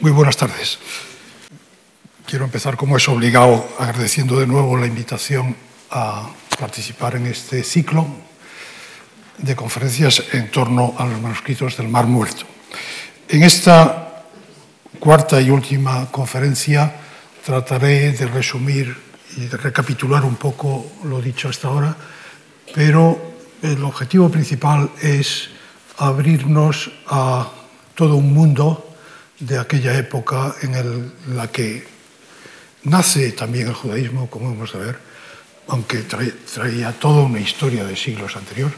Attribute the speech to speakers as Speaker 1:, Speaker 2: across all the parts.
Speaker 1: Muy buenas tardes. Quiero empezar, como es obligado, agradeciendo de nuevo la invitación a participar en este ciclo de conferencias en torno a los manuscritos del Mar Muerto. En esta cuarta y última conferencia trataré de resumir y de recapitular un poco lo dicho hasta ahora, pero el objetivo principal es abrirnos a todo un mundo de aquella época en la que nace también el judaísmo, como hemos de ver, aunque traía toda una historia de siglos anterior,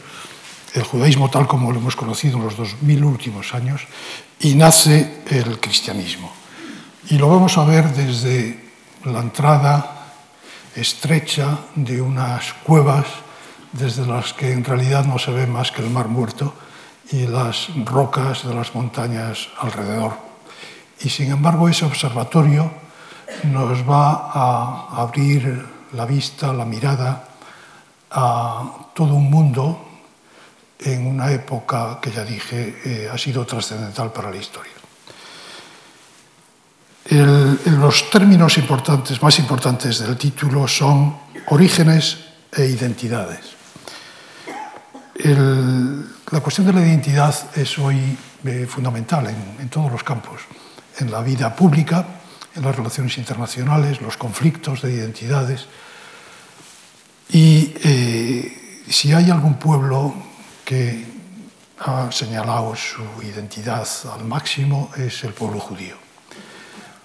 Speaker 1: el judaísmo tal como lo hemos conocido en los dos mil últimos años, y nace el cristianismo. Y lo vamos a ver desde la entrada estrecha de unas cuevas desde las que en realidad no se ve más que el mar muerto y las rocas de las montañas alrededor. Y sin embargo ese observatorio nos va a abrir la vista, la mirada a todo un mundo en una época que ya dije eh, ha sido trascendental para la historia. El, los términos importantes, más importantes del título son orígenes e identidades. El, la cuestión de la identidad es hoy eh, fundamental en, en todos los campos. En la vida pública, en las relaciones internacionales, los conflictos de identidades. Y eh, si hay algún pueblo que ha señalado su identidad al máximo, es el pueblo judío.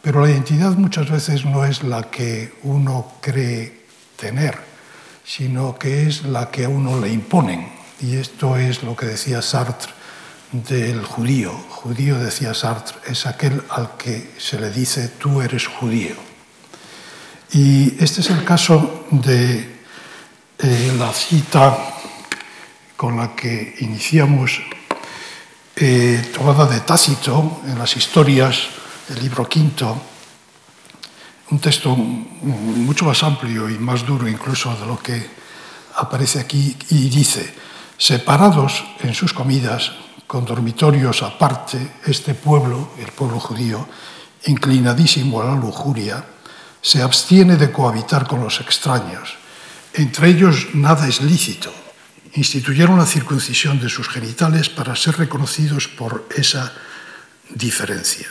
Speaker 1: Pero la identidad muchas veces no es la que uno cree tener, sino que es la que a uno le imponen. Y esto es lo que decía Sartre del judío. Judío, decía Sartre, es aquel al que se le dice tú eres judío. Y este es el caso de eh, la cita con la que iniciamos, eh, tomada de Tácito en las historias del libro quinto, un texto mucho más amplio y más duro incluso de lo que aparece aquí, y dice, separados en sus comidas, con dormitorios aparte, este pueblo, el pueblo judío, inclinadísimo a la lujuria, se abstiene de cohabitar con los extraños. Entre ellos nada es lícito. Instituyeron la circuncisión de sus genitales para ser reconocidos por esa diferencia.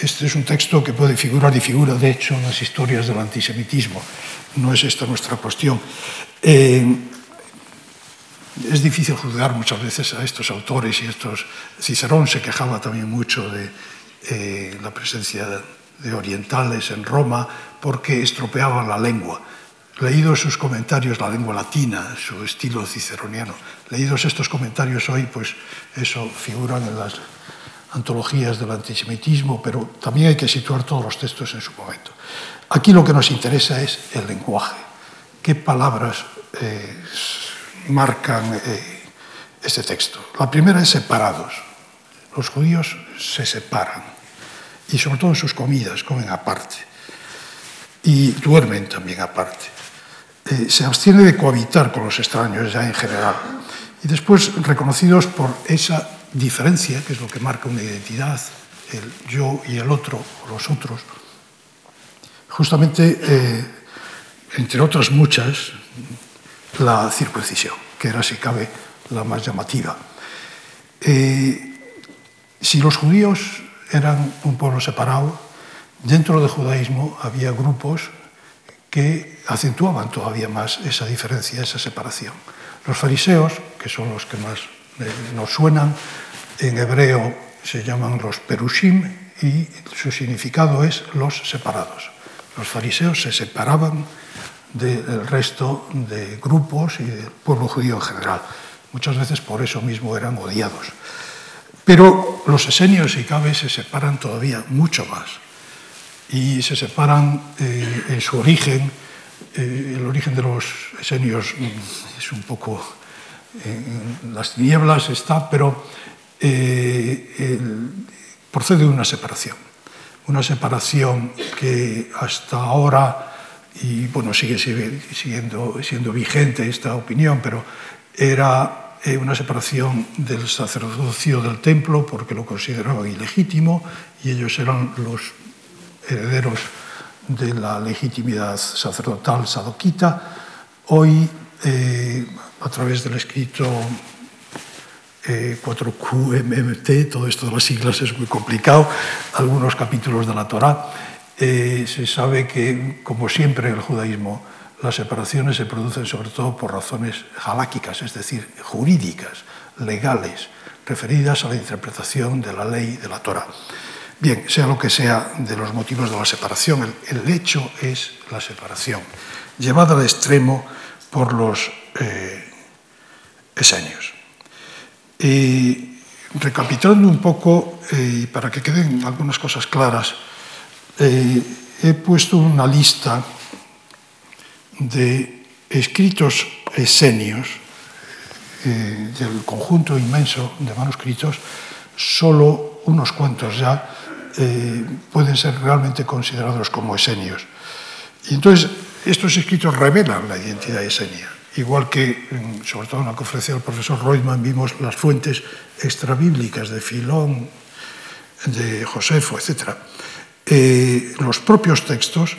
Speaker 1: Este es un texto que puede figurar y figura, de hecho, en las historias del antisemitismo. No es esta nuestra cuestión. Eh, Es difícil juzgar muchas veces a estos autores y estos... Cicerón se quejaba también mucho de eh, la presencia de orientales en Roma porque estropeaban la lengua. Leídos sus comentarios, la lengua latina, su estilo ciceroniano, leídos estos comentarios hoy, pues eso figuran en las antologías del antisemitismo, pero también hay que situar todos los textos en su momento. Aquí lo que nos interesa es el lenguaje. ¿Qué palabras eh, marcan eh, este texto. La primera es separados. Los judíos se separan y sobre todo en sus comidas comen aparte y duermen también aparte. Eh, se abstiene de cohabitar con los extraños ya en general y después reconocidos por esa diferencia, que es lo que marca una identidad, el yo y el otro, o los otros, justamente, eh, entre otras muchas, la circuncisión, que era, si cabe, la más llamativa. Eh, si los judíos eran un pueblo separado, dentro del judaísmo había grupos que acentuaban todavía más esa diferencia, esa separación. Los fariseos, que son los que más eh, nos suenan, en hebreo se llaman los perushim y su significado es los separados. Los fariseos se separaban del resto de grupos y del pueblo judío en general. Muchas veces por eso mismo eran odiados. Pero los esenios y cabe se separan todavía mucho más y se separan eh, en su origen. Eh, el origen de los esenios mm, es un poco en las tinieblas está, pero eh, procede de una separación. Una separación que hasta ahora y bueno, sigue siendo, siendo vigente esta opinión, pero era eh, una separación del sacerdocio del templo porque lo consideraban ilegítimo y ellos eran los herederos de la legitimidad sacerdotal sadoquita. Hoy, eh, a través del escrito 4QMMT, eh, todo esto de las siglas es muy complicado, algunos capítulos de la Torá, se sabe que, como siempre en el judaísmo, las separaciones se producen sobre todo por razones haláquicas, es decir, jurídicas, legales, referidas a la interpretación de la ley de la Torah. Bien, sea lo que sea de los motivos de la separación, el, hecho es la separación, llevada al extremo por los eh, esenios. Recapitulando un poco, eh, para que queden algunas cosas claras, eh, he puesto una lista de escritos esenios, eh, del conjunto inmenso de manuscritos, solo unos cuantos ya eh, pueden ser realmente considerados como esenios. Y entonces, estos escritos revelan la identidad esenia. Igual que, sobre todo en la conferencia del profesor Reutemann, vimos las fuentes extrabíblicas de Filón, de Josefo, etcétera. Eh, los propios textos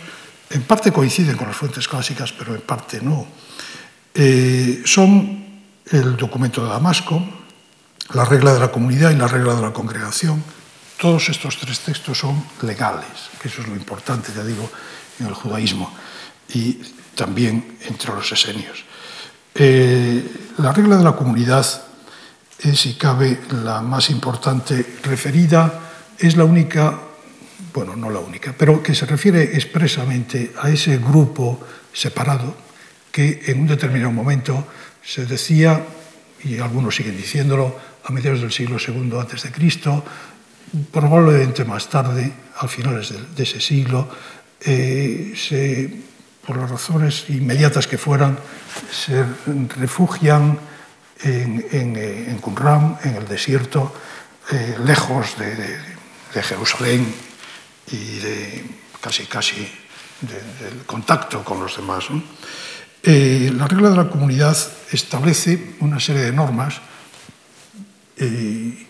Speaker 1: en parte coinciden con las fuentes clásicas, pero en parte no. Eh, son el documento de Damasco, la regla de la comunidad y la regla de la congregación. Todos estos tres textos son legales, que eso es lo importante, ya digo, en el judaísmo y también entre los esenios. Eh, la regla de la comunidad es, si cabe, la más importante referida, es la única bueno, no la única, pero que se refiere expresamente a ese grupo separado que en un determinado momento se decía, y algunos siguen diciéndolo, a mediados del siglo II antes de Cristo, probablemente más tarde, al finales de, ese siglo, eh, por las razones inmediatas que fueran, se refugian en, en, Qumran, en el desierto, eh, lejos de Jerusalén, y casi casi del contacto con los demás. Eh, la regla de la comunidad establece una serie de normas, eh,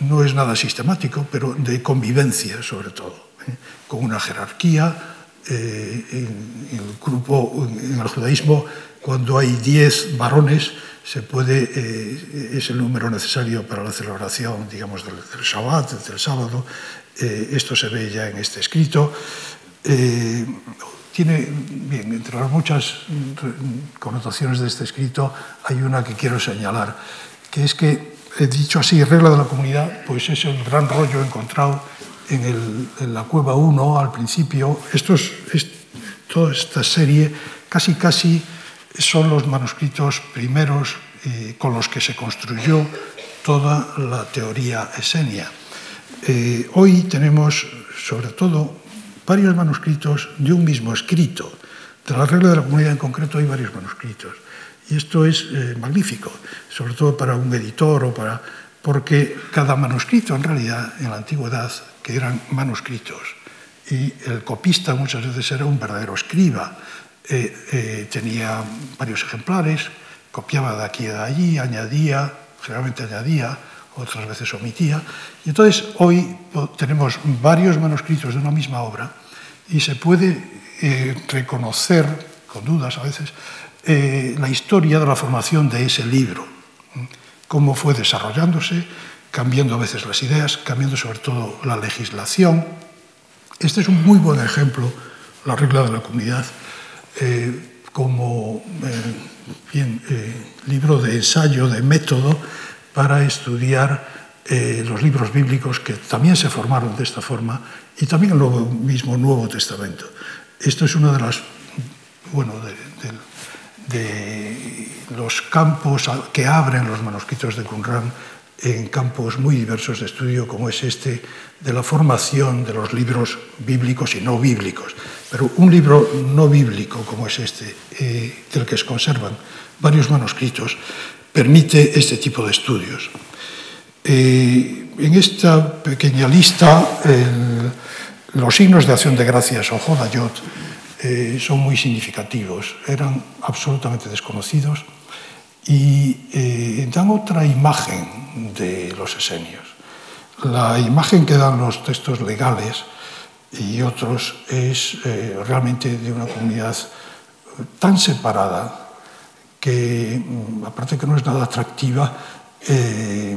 Speaker 1: no es nada sistemático, pero de convivencia sobre todo, ¿eh? con una jerarquía. En, el grupo, en judaísmo, cuando hay diez varones, se puede, es el número necesario para la celebración, digamos, del, del Shabbat, del sábado, eh, esto se ve ya en este escrito. Eh, tiene, bien, entre las muchas connotaciones de este escrito, hay una que quiero señalar, que es que, he dicho así, regla de la comunidad, pues es el gran rollo encontrado en, la cueva 1 al principio. Esto es, toda esta serie casi casi son los manuscritos primeros eh, con los que se construyó toda la teoría esenia. Eh, hoy tenemos, sobre todo, varios manuscritos de un mismo escrito. De la regla de la comunidad en concreto hay varios manuscritos. Y esto es eh, magnífico, sobre todo para un editor o para... porque cada manuscrito en realidad en la antigüedad, que eran manuscritos, y el copista muchas veces era un verdadero escriba, eh, eh, tenía varios ejemplares, copiaba de aquí y de allí, añadía, generalmente añadía, otras veces omitía. Y entonces hoy tenemos varios manuscritos de una misma obra y se puede eh, reconocer, con dudas a veces, eh, la historia de la formación de ese libro, cómo fue desarrollándose, cambiando a veces las ideas, cambiando sobre todo la legislación. Este es un muy buen ejemplo, la regla de la comunidad, eh, como bien, libro de ensayo, de método, para estudiar eh, los libros bíblicos que también se formaron de esta forma y también el mismo Nuevo Testamento. Esto es uno de las, bueno, de, los campos que abren los manuscritos de Qumran en campos muy diversos de estudio como es este de la formación de los libros bíblicos y no bíblicos. Pero un libro no bíblico como es este, eh, del que se conservan varios manuscritos, permite este tipo de estudios. Eh, en esta pequeña lista, los signos de acción de gracias o Jodayot eh, son muy significativos. Eran absolutamente desconocidos y eh, dan otra imagen de los esenios. La imagen que dan los textos legales y otros es eh, realmente de una comunidad tan separada que, mm, aparte que no es nada atractiva, eh,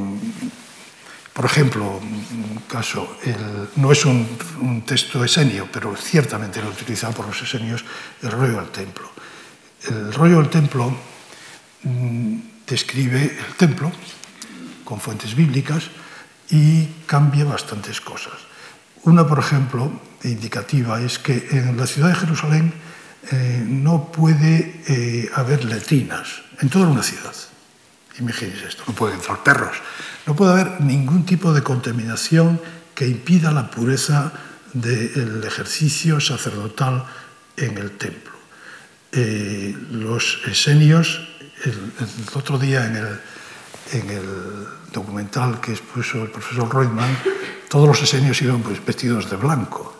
Speaker 1: por ejemplo, un caso, el, no es un, un, texto esenio, pero ciertamente lo utilizado por los esenios, el rollo del templo. El rollo del templo mm, describe el templo con fuentes bíblicas y cambia bastantes cosas. Una, por ejemplo, indicativa es que en la ciudad de Jerusalén eh, no puede eh, haber letrinas en toda una ciudad. Imagínense esto, no pueden entrar perros, no puede haber ningún tipo de contaminación que impida la pureza del ejercicio sacerdotal en el templo. Eh, los esenios, el, otro día en el, en el documental que expuso el profesor Reutemann, todos los esenios iban pues, vestidos de blanco.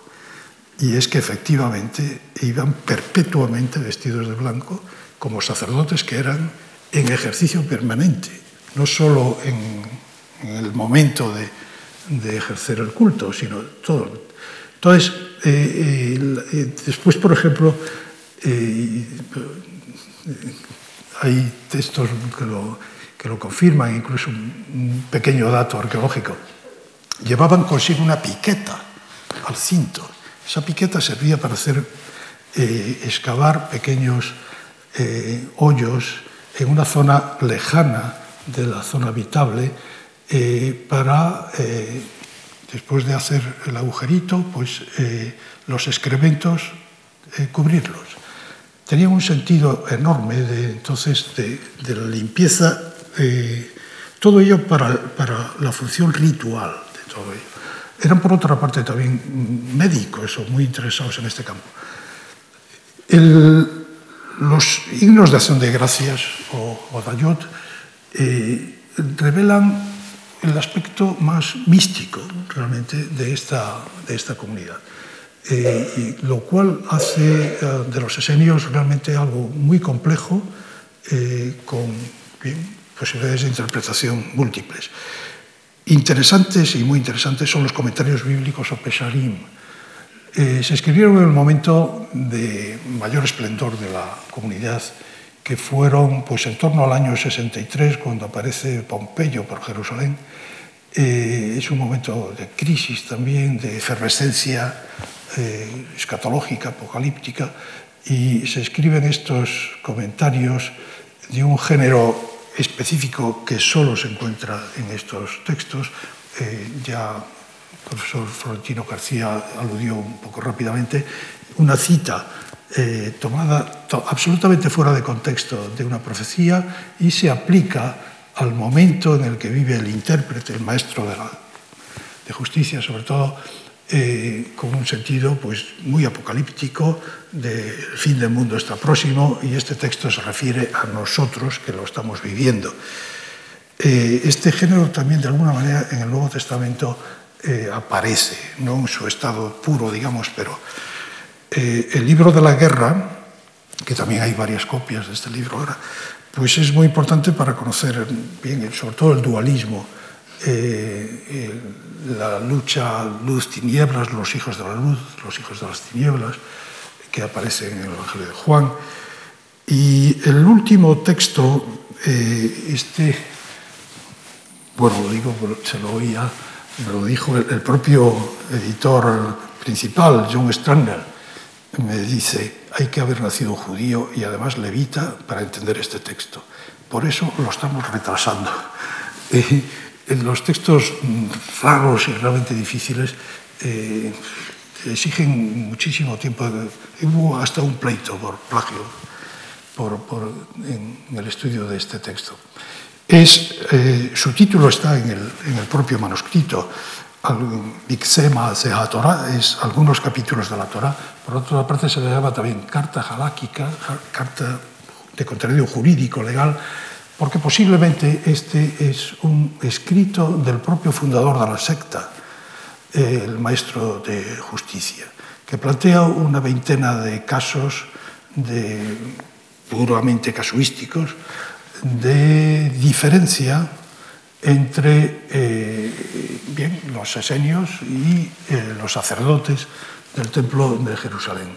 Speaker 1: Y es que efectivamente iban perpetuamente vestidos de blanco como sacerdotes que eran en ejercicio permanente, no solo en, en el momento de, ejercer el culto, sino todo. Entonces, eh, eh, después, por ejemplo, eh, hay textos que lo, que lo confirman, incluso un pequeño dato arqueológico. Llevaban consigo una piqueta al cinto. Esa piqueta servía para hacer eh, excavar pequeños eh, hoyos en una zona lejana de la zona habitable eh, para, eh, después de hacer el agujerito, pues los excrementos cubrirlos. Tenía un sentido enorme de, entonces de, de la limpieza, todo ello para, para la función ritual de todo ello. eran por outra parte tamén médicos ou moi interesados en este campo. El, los himnos de acción de gracias o, o Dayot eh, revelan el aspecto más místico realmente de esta, de esta comunidad. Eh, y lo cual hace eh, de los esenios realmente algo muy complejo eh, con bien, posibilidades de interpretación múltiples. Interesantes y muy interesantes son los comentarios bíblicos o Pesharim. Eh, se escribieron en el momento de mayor esplendor de la comunidad, que fueron pues, en torno al año 63, cuando aparece Pompeyo por Jerusalén. Eh, es un momento de crisis también, de efervescencia eh, escatológica, apocalíptica, y se escriben estos comentarios de un género específico que solo se encuentra en estos textos, eh, ya profesor Florentino García aludió un poco rápidamente, una cita eh, tomada to absolutamente fuera de contexto de una profecía y se aplica al momento en el que vive el intérprete, el maestro de, la, de justicia, sobre todo, eh, con un sentido pues, muy apocalíptico de el fin del mundo está próximo y este texto se refiere a nosotros que lo estamos viviendo. Eh, este género también de alguna manera en el Nuevo Testamento eh, aparece, no en su estado puro, digamos, pero eh, el libro de la guerra, que también hay varias copias de este libro ahora, pues es muy importante para conocer bien, sobre todo el dualismo, eh, el, la lucha luz-tinieblas, los hijos de la luz, los hijos de las tinieblas, que aparece en el Evangelio de Juan. Y el último texto, eh, este, bueno, lo digo, se lo oía, me lo dijo el, el propio editor principal, John Stranger, me dice, hay que haber nacido judío y además levita para entender este texto. Por eso lo estamos retrasando. Eh, en los textos raros y realmente difíciles eh, exigen muchísimo tiempo. Hubo hasta un pleito por plagio por, por, en, en el estudio de este texto. Es, eh, su título está en el, en el propio manuscrito, Bixema Seha es algunos capítulos de la Torah. Por otra parte, se le llama también carta haláquica, carta de contenido jurídico, legal, porque posiblemente este es un escrito del propio fundador de la secta, el maestro de justicia, que plantea una veintena de casos de, puramente casuísticos de diferencia entre eh, bien, los esenios y eh, los sacerdotes del templo de Jerusalén.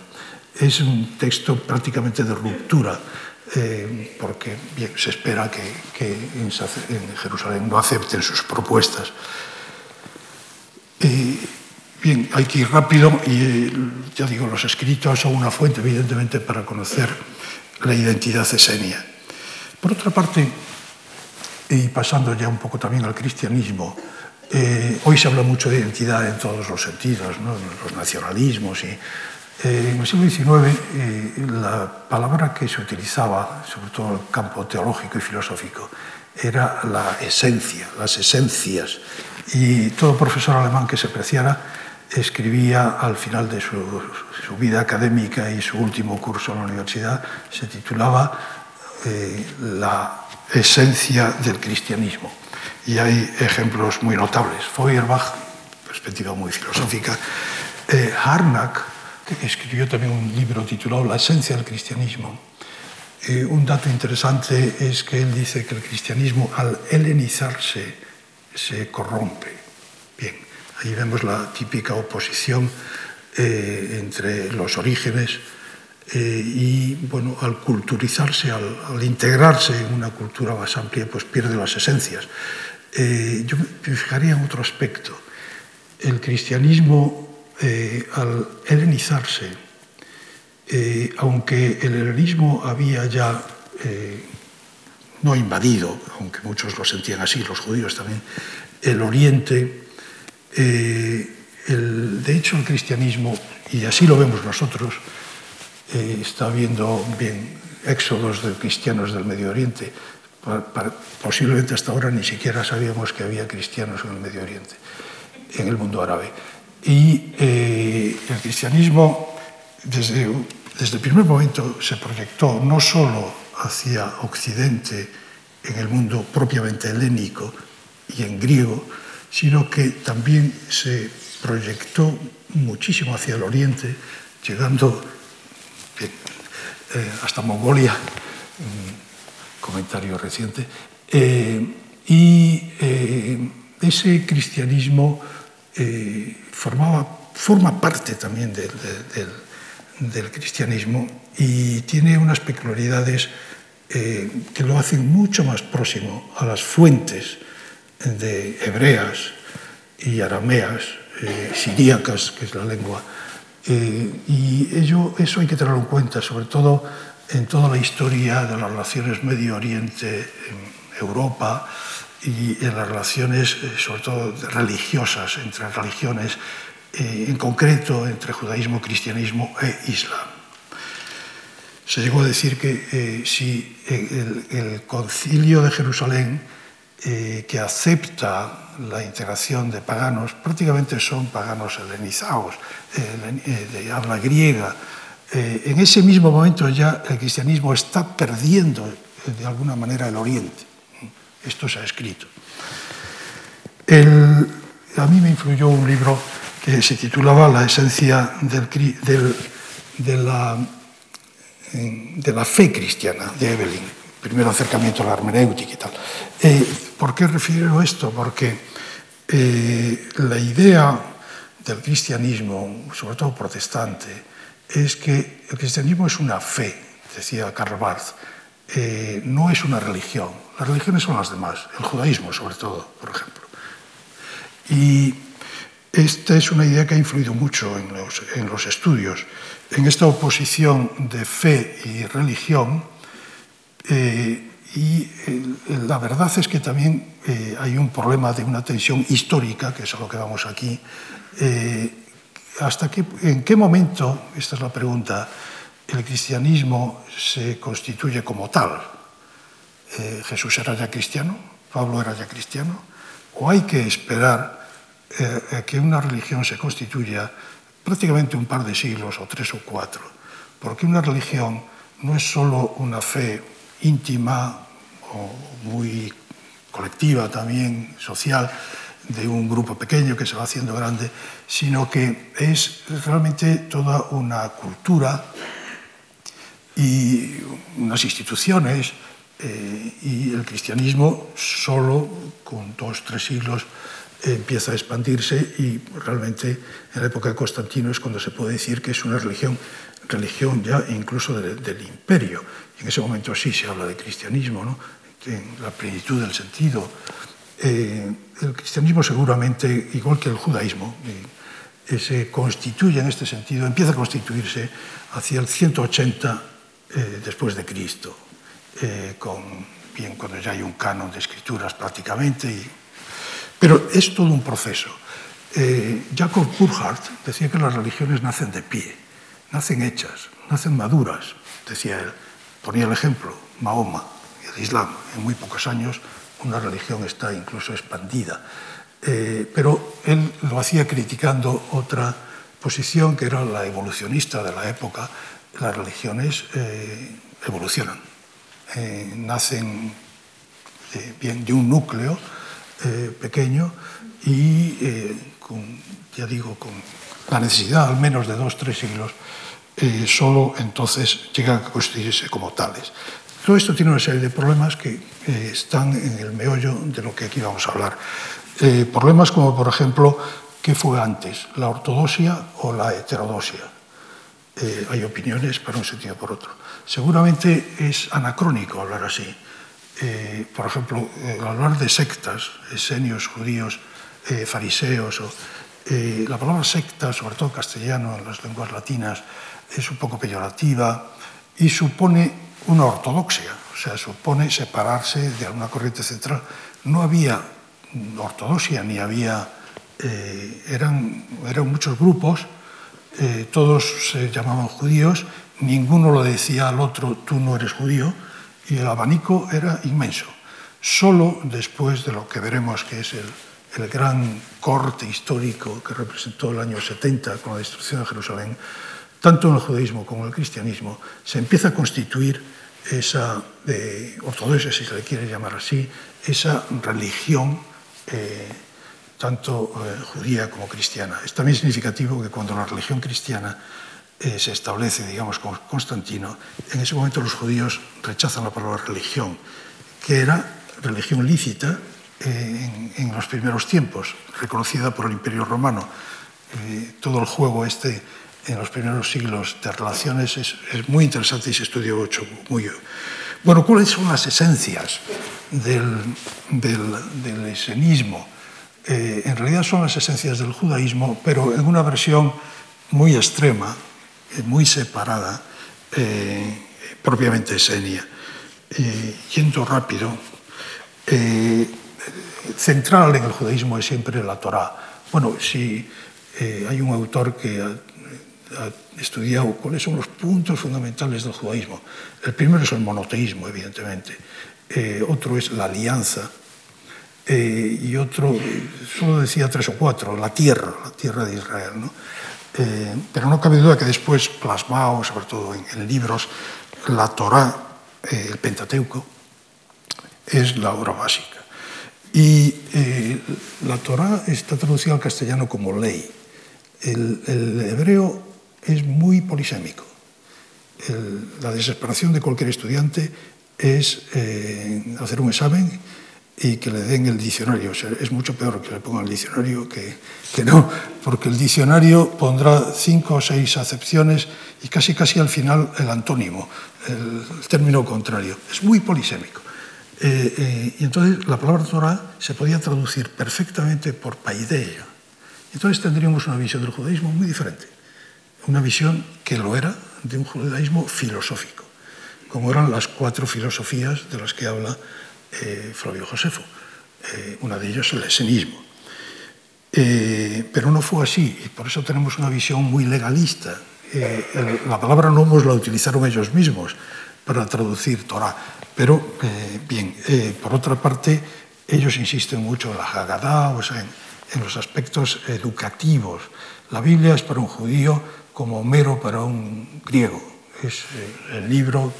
Speaker 1: Es un texto prácticamente de ruptura eh, porque bien, se espera que, en, Jerusalén no acepten sus propuestas. bien, hay que ir rápido y ya digo, los escritos son una fuente, evidentemente, para conocer la identidad esenia. Por otra parte, y pasando ya un poco también al cristianismo, eh, hoy se habla mucho de identidad en todos los sentidos, los nacionalismos. Y, Eh, en el siglo XIX, eh, la palabra que se utilizaba, sobre todo en el campo teológico y filosófico, era la esencia, las esencias. Y todo profesor alemán que se preciara escribía al final de su, su vida académica y su último curso en la universidad, se titulaba eh, La esencia del cristianismo. Y hay ejemplos muy notables. Feuerbach, perspectiva muy filosófica, eh, Harnack, escribió también un libro titulado La esencia del cristianismo. Eh, un dato interesante es que él dice que el cristianismo al helenizarse se corrompe. Bien, ahí vemos la típica oposición eh, entre los orígenes eh, y bueno, al culturizarse, al, al, integrarse en una cultura más amplia, pues pierde las esencias. Eh, yo me fijaría en otro aspecto. El cristianismo, eh, al helenizarse, eh, aunque el helenismo había ya eh, no invadido, aunque muchos lo sentían así, los judíos también, el oriente, el, de hecho el cristianismo, y así lo vemos nosotros, está habiendo bien éxodos de cristianos del Medio Oriente. Posiblemente hasta ahora ni siquiera sabíamos que había cristianos en el Medio Oriente, en el mundo árabe. y eh, el cristianismo desde, desde el primer momento se proyectó no solo hacia Occidente, en el mundo propiamente helénico y en griego, sino que también se proyectó muchísimo hacia el oriente, llegando eh, hasta Mongolia, un comentario reciente, eh, y eh, ese cristianismo eh, formaba, forma parte también de, de, del, del, cristianismo y tiene unas peculiaridades eh, que lo hacen mucho más próximo a las fuentes de hebreas y arameas, eh, siríacas, que es la lengua. Eh, y ello, eso hay que tenerlo en cuenta, sobre todo en toda la historia de las relaciones Medio Oriente, Europa y en las relaciones, eh, sobre todo religiosas, entre religiones, eh, en concreto entre judaísmo, cristianismo e islam. Se llegó a decir que eh, si el, concilio de Jerusalén eh, que acepta la integración de paganos, prácticamente son paganos helenizados, eh, eh, de habla griega. En ese mismo momento ya el cristianismo está perdiendo de alguna manera el oriente. Esto se ha escrito. El, a mí me influyó un libro que se titulaba La esencia del, del, de, la, eh, de, la, fe cristiana, de Evelyn. Primero acercamiento a la hermenéutica y tal. Eh, ¿Por qué refiero esto? Porque eh, la idea del cristianismo, sobre todo protestante, es que el cristianismo es una fe, decía Karl Barth, eh, no es una religión. Las religiones son las demás, el judaísmo sobre todo, por ejemplo. Y esta es una idea que ha influido mucho en los, en los estudios. En esta oposición de fe y religión, eh, y la verdad es que también eh, hay un problema de una tensión histórica, que es a lo que vamos aquí. Hasta qué, ¿En qué momento, esta es la pregunta, el cristianismo se constituye como tal. Eh, Jesús era ya cristiano, Pablo era ya cristiano, o hay que esperar eh, que una religión se constituya prácticamente un par de siglos o tres o cuatro, porque una religión no es solo una fe íntima o muy colectiva también, social, de un grupo pequeño que se va haciendo grande, sino que es realmente toda una cultura y unas instituciones y el cristianismo solo con dos, tres siglos empieza a expandirse y realmente en la época de Constantino es cuando se puede decir que es una religión, religión ya incluso del imperio. En ese momento sí se habla de cristianismo, ¿no? en la plenitud del sentido. Eh, el cristianismo seguramente, igual que el judaísmo, eh, se constituye en este sentido, empieza a constituirse hacia el 180 eh, después de Cristo, con, bien cuando ya hay un canon de escrituras prácticamente y pero es todo un proceso. Eh, Jacob Burckhardt decía que las religiones nacen de pie, nacen hechas, nacen maduras, decía él. Ponía el ejemplo, Mahoma, el Islam. En muy pocos años una religión está incluso expandida. Eh, pero él lo hacía criticando otra posición que era la evolucionista de la época. Las religiones eh, evolucionan, nacen bien de un núcleo eh, pequeño y, eh, con, ya digo, con la necesidad al menos de dos, tres siglos, eh, solo entonces llegan a constituirse como tales. Todo esto tiene una serie de problemas que están en el meollo de lo que aquí vamos a hablar. problemas como, por ejemplo, ¿qué fue antes, la ortodoxia o la heterodoxia? Hay opiniones para un sentido o por otro. Seguramente es anacrónico hablar así eh, por ejemplo, eh, hablar de sectas, esenios, judíos, eh, fariseos, o, la palabra secta, sobre todo castellano, en las lenguas latinas, es un poco peyorativa y supone una ortodoxia, o sea, supone separarse de alguna corriente central. No había ortodoxia ni había... eran, eran muchos grupos, todos se llamaban judíos, ninguno lo decía al otro, tú no eres judío, y el abanico era inmenso. Solo después de lo que veremos que es el, gran corte histórico que representó el año 70 con la destrucción de Jerusalén, tanto en el judaísmo como en el cristianismo, se empieza a constituir esa de ortodoxia, si se le quiere llamar así, esa religión eh, tanto eh, judía como cristiana. Es también significativo que cuando la religión cristiana eh, se establece, digamos, con Constantino, en ese momento los judíos rechazan la palabra religión, que era religión lícita eh, en, los primeros tiempos, reconocida por el Imperio Romano. Eh, todo el juego este en los primeros siglos de relaciones es, muy interesante y se estudia mucho. Muy, bueno, ¿cuáles son las esencias del, del, del esenismo? eh, en realidad son las esencias del judaísmo, pero en una versión muy extrema, eh, muy separada, eh, propiamente esenia. Eh, yendo rápido, eh, central en el judaísmo es siempre la Torá. Bueno, si eh, hay un autor que ha, ha estudiado cuáles son los puntos fundamentales del judaísmo, el primero es el monoteísmo, evidentemente, eh, otro es la alianza, eh, y otro, solo decía tres o cuatro, la tierra, la tierra de Israel. ¿no? Eh, pero no cabe duda que después, plasmado sobre todo en, en libros, la Torá, eh, el Pentateuco, es la obra básica. Y eh, la Torá está traducida al castellano como ley. El, el hebreo es muy polisémico. El, la desesperación de cualquier estudiante es eh, hacer un examen y que le den el diccionario. O sea, es mucho peor que le pongan el diccionario que, que, no, porque el diccionario pondrá cinco o seis acepciones y casi casi al final el antónimo, el, término contrario. Es muy polisémico. Eh, eh, y entonces la palabra Torah se podía traducir perfectamente por paideia. Entonces tendríamos una visión del judaísmo muy diferente. Una visión que lo era de un judaísmo filosófico, como eran las cuatro filosofías de las que habla eh, Flavio Josefo. Eh, una de ellas el esenismo. Eh, pero no fue así, y por eso tenemos una visión muy legalista. El, la palabra nomos la utilizaron ellos mismos para traducir Torah. Pero, bien, por otra parte, ellos insisten mucho en la Haggadah, o sea, en, los aspectos educativos. La Biblia es para un judío como Homero para un griego. Es el libro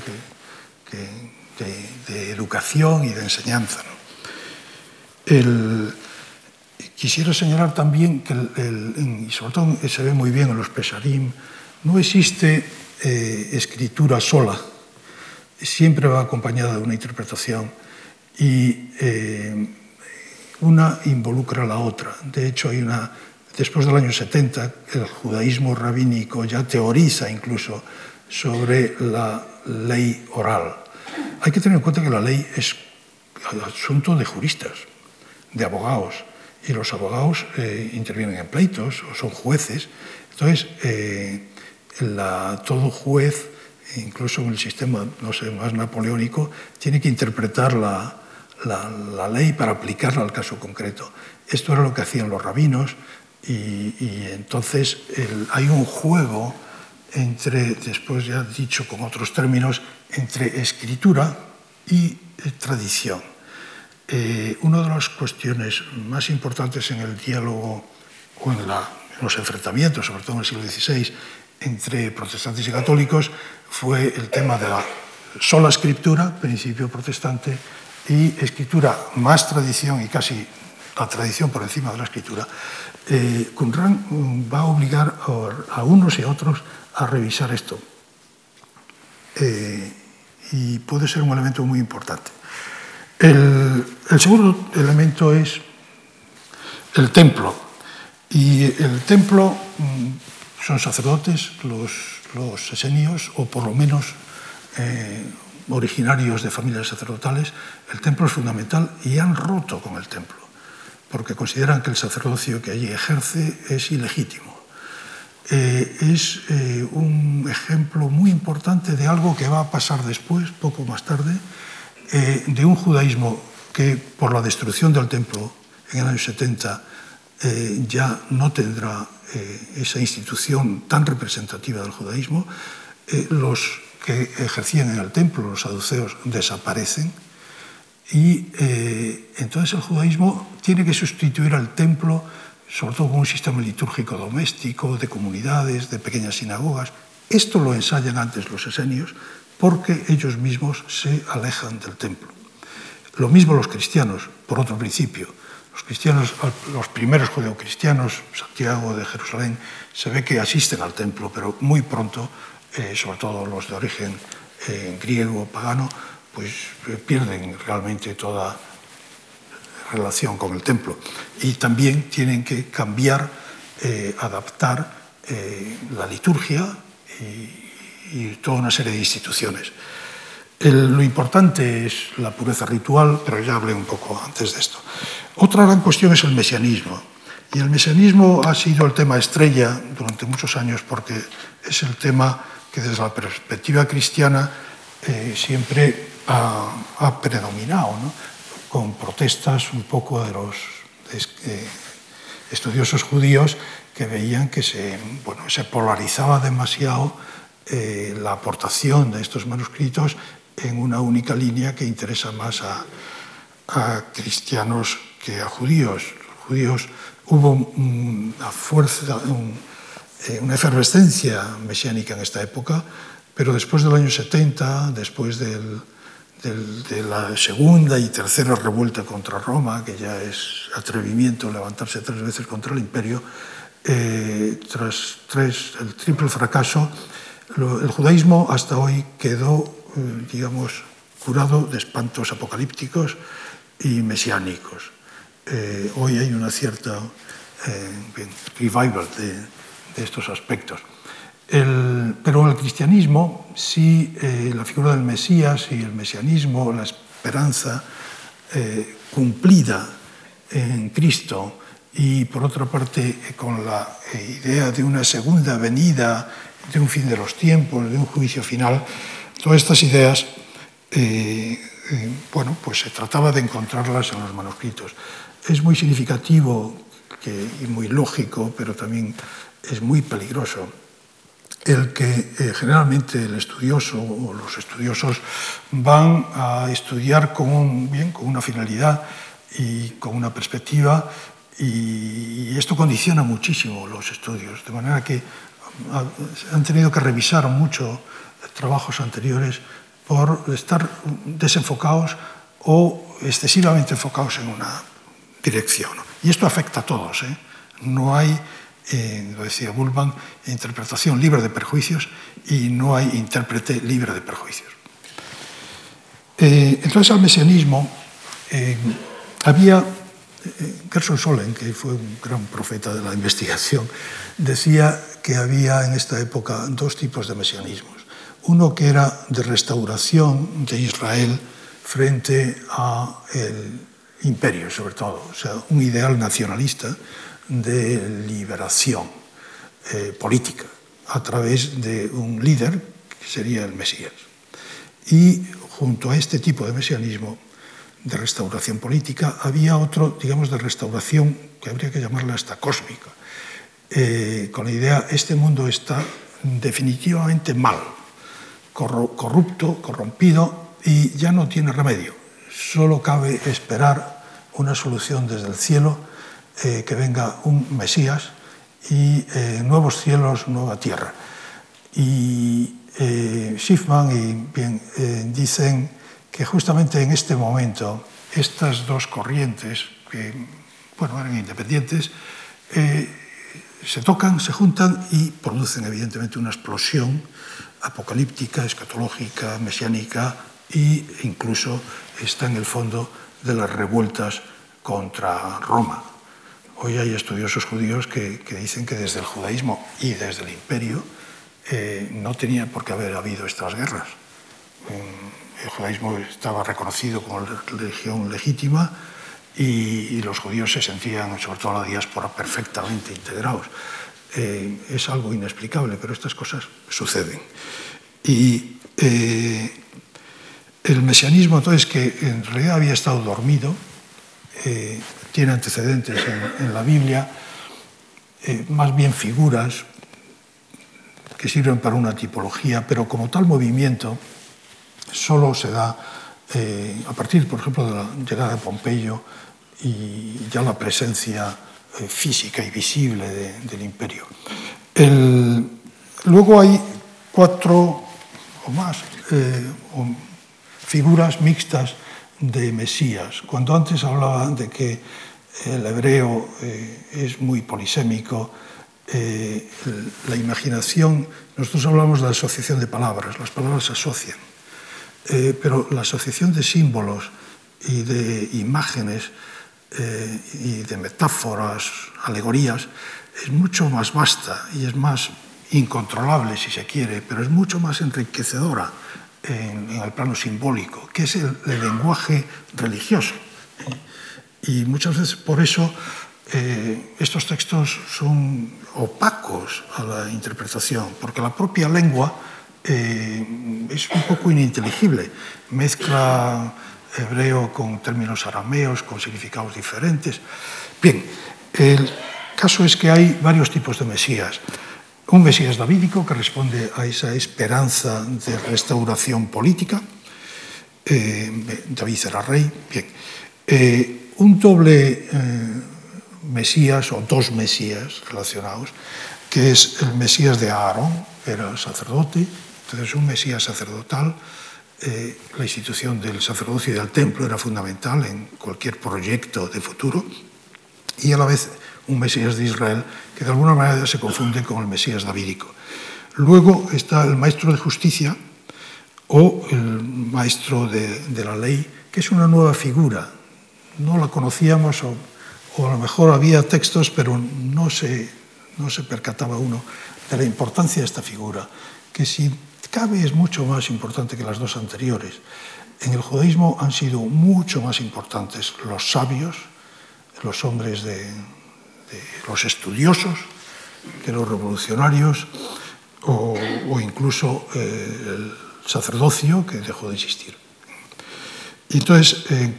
Speaker 1: que de, de educación y de enseñanza. ¿no? El, quisiera señalar también que, el, el, y sobre todo se ve muy bien en los Pesarim, no existe eh, escritura sola. siempre va acompañada de una interpretación y eh, una involucra a la otra. De hecho, hay una, después del año 70, el judaísmo rabínico ya teoriza incluso sobre la ley oral. Hay que tener en cuenta que la ley es asunto de juristas, de abogados, y los abogados eh, intervienen en pleitos o son jueces. Entonces, eh, todo juez, incluso en el sistema no sé, más napoleónico, tiene que interpretar la, la, ley para aplicarla al caso concreto. Esto era lo que hacían los rabinos y, entonces hay un juego entre, después ya dicho con otros términos, entre escritura y eh, tradición. Eh, una de las cuestiones más importantes en el diálogo o en, en, los enfrentamientos, sobre todo en el siglo XVI, entre protestantes y católicos fue el tema de la sola escritura, principio protestante, y escritura más tradición y casi la tradición por encima de la escritura. Eh, va a obligar a unos y a otros a revisar esto. Eh, y puede ser un elemento muy importante. El, el, segundo elemento es el templo. Y el templo mm, son sacerdotes, los, los esenios, o por lo menos eh, originarios de familias sacerdotales. El templo es fundamental y han roto con el templo, porque consideran que el sacerdocio que allí ejerce es ilegítimo eh, es eh, un ejemplo muy importante de algo que va a pasar después, poco más tarde, eh, de un judaísmo que por la destrucción del templo en el año 70 eh, ya no tendrá eh, esa institución tan representativa del judaísmo. Eh, los que ejercían en el templo, los saduceos, desaparecen. Y eh, entonces el judaísmo tiene que sustituir al templo, sobre todo con un sistema litúrgico doméstico, de comunidades, de pequeñas sinagogas. Esto lo ensayan antes los esenios porque ellos mismos se alejan del templo. Lo mismo los cristianos, por otro principio. Los cristianos, los primeros judeocristianos, Santiago de Jerusalén, se ve que asisten al templo, pero muy pronto, eh, sobre todo los de origen eh, griego, pagano, pues eh, pierden realmente toda relación con el templo. Y también tienen que cambiar, eh, adaptar eh, la liturgia y, toda una serie de instituciones. Lo importante es la pureza ritual, pero ya hablé un poco antes de esto. Otra gran cuestión es el mesianismo. Y el mesianismo ha sido el tema estrella durante muchos años porque es el tema que desde la perspectiva cristiana siempre ha, ha predominado, ¿no? con protestas un poco de los de estudiosos judíos que veían que se, bueno, se polarizaba demasiado eh, la aportación de estos manuscritos en una única línea que interesa más a, a cristianos que a judíos. Los judíos hubo una fuerza, un, eh, una efervescencia mesiánica en esta época, pero después del año 70, después del, de la segunda y tercera revuelta contra Roma, que ya es atrevimiento levantarse tres veces contra el imperio, eh, tras tres, el triple fracaso, lo, el judaísmo hasta hoy quedó, eh, digamos, curado de espantos apocalípticos y mesiánicos. Eh, hoy hay una cierta eh, revival de, de estos aspectos. Pero el cristianismo, sí, eh, la figura del Mesías y el mesianismo, la esperanza eh, cumplida en Cristo y por otra parte con la eh, idea de una segunda venida, de un fin de los tiempos, de un juicio final, todas estas ideas, eh, eh, bueno, pues se trataba de encontrarlas en los manuscritos. Es muy significativo y muy lógico, pero también es muy peligroso el que eh, generalmente el estudioso o los estudiosos van a estudiar con, un, bien, con una finalidad y con una perspectiva y esto condiciona muchísimo los estudios, de manera que han tenido que revisar mucho trabajos anteriores por estar desenfocados o excesivamente enfocados en una dirección. Y esto afecta a todos. ¿eh? No hay en, lo decía Bulban, interpretación libre de perjuicios y no hay intérprete libre de perjuicios. Eh, entonces al mesianismo eh, había, eh, Gerson Solen, que fue un gran profeta de la investigación, decía que había en esta época dos tipos de mesianismos. Uno que era de restauración de Israel frente al imperio, sobre todo, o sea, un ideal nacionalista, de liberación eh, política a través de un líder que sería el Mesías. Y junto a este tipo de mesianismo de restauración política había otro, digamos, de restauración que habría que llamarla hasta cósmica, eh, con la idea, este mundo está definitivamente mal, corrupto, corrompido y ya no tiene remedio. Solo cabe esperar una solución desde el cielo, eh, que venga un Mesías y eh, nuevos cielos, nueva tierra. Y eh, Schiffman y dicen que justamente en este momento estas dos corrientes, que bueno, eran independientes, se tocan, se juntan y producen evidentemente una explosión apocalíptica, escatológica, mesiánica e incluso está en el fondo de las revueltas contra Roma. Hoy hay estudiosos judíos que, que dicen que desde el judaísmo y desde el imperio eh, no tenía por qué haber habido estas guerras. El judaísmo estaba reconocido como religión legítima y, los judíos se sentían, sobre todo la diáspora, perfectamente integrados. Eh, es algo inexplicable, pero estas cosas suceden. Y eh, el mesianismo, entonces, que en realidad había estado dormido, tiene antecedentes en, la Biblia, eh, más bien figuras que sirven para una tipología, pero como tal movimiento solo se da eh, a partir, por ejemplo, de la llegada de Pompeyo y ya la presencia eh, física y visible de, del imperio. Luego hay cuatro o más figuras mixtas de Mesías. Cuando antes hablaba de que el hebreo eh, es muy polisémico, eh, la imaginación, nosotros hablamos de la asociación de palabras, las palabras se asocian, eh, pero la asociación de símbolos y de imágenes eh, y de metáforas, alegorías, es mucho más vasta y es más incontrolable, si se quiere, pero es mucho más enriquecedora en, en el plano simbólico, que es el, el lenguaje religioso. Y muchas veces por eso eh, estos textos son opacos a la interpretación, porque la propia lengua eh, es un poco ininteligible, mezcla hebreo con términos arameos, con significados diferentes. Bien, el caso es que hay varios tipos de Mesías. Un Mesías davídico que responde a esa esperanza de restauración política. Eh, David era rey. Bien. Eh, un doble eh, Mesías o dos Mesías relacionados, que es el Mesías de Aarón, era sacerdote, entonces un Mesías sacerdotal, eh, la institución del sacerdocio y del templo era fundamental en cualquier proyecto de futuro, y a la vez un Mesías de Israel que de alguna manera se confunde con el Mesías davídico. Luego está el maestro de justicia o el maestro de, de la ley, que es una nueva figura. No la conocíamos o a lo mejor había textos, pero no se, no se percataba uno de la importancia de esta figura, que si cabe es mucho más importante que las dos anteriores. En el judaísmo han sido mucho más importantes los sabios, los hombres de, los estudiosos, que los revolucionarios, o, incluso eh, el sacerdocio que dejó de existir. Y entonces, eh,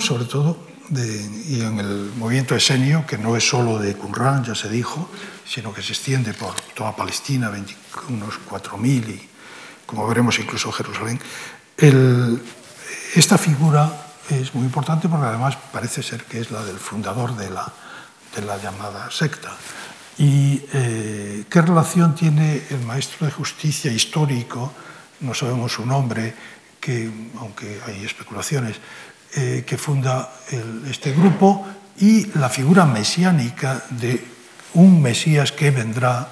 Speaker 1: sobre todo, y en el movimiento esenio, que no es solo de Qumran, ya se dijo, sino que se extiende por toda Palestina, 20, unos 4.000 y, como veremos, incluso Jerusalén. Esta figura es muy importante porque además parece ser que es la del fundador de la, de la llamada secta. ¿Y eh, qué relación tiene el maestro de justicia histórico? No sabemos su nombre, que, aunque hay especulaciones, eh, que funda este grupo y la figura mesiánica de un Mesías que vendrá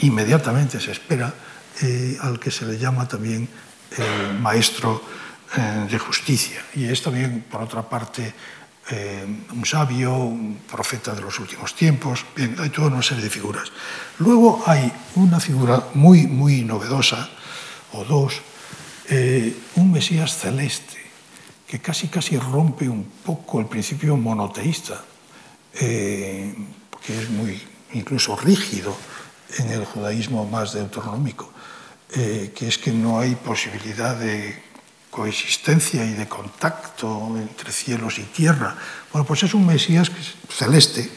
Speaker 1: inmediatamente, se espera, eh, al que se le llama también el maestro eh, de justicia. Y es también, por otra parte, un sabio, un profeta de los últimos tiempos. Bien, hay toda una serie de figuras. Luego hay una figura muy, muy novedosa, o dos, un Mesías celeste, que casi casi rompe un poco el principio monoteísta, eh, que es muy incluso rígido en el judaísmo más deuteronómico, eh, que es que no hay posibilidad de coexistencia y de contacto entre cielos y tierra. Bueno, pues es un Mesías celeste,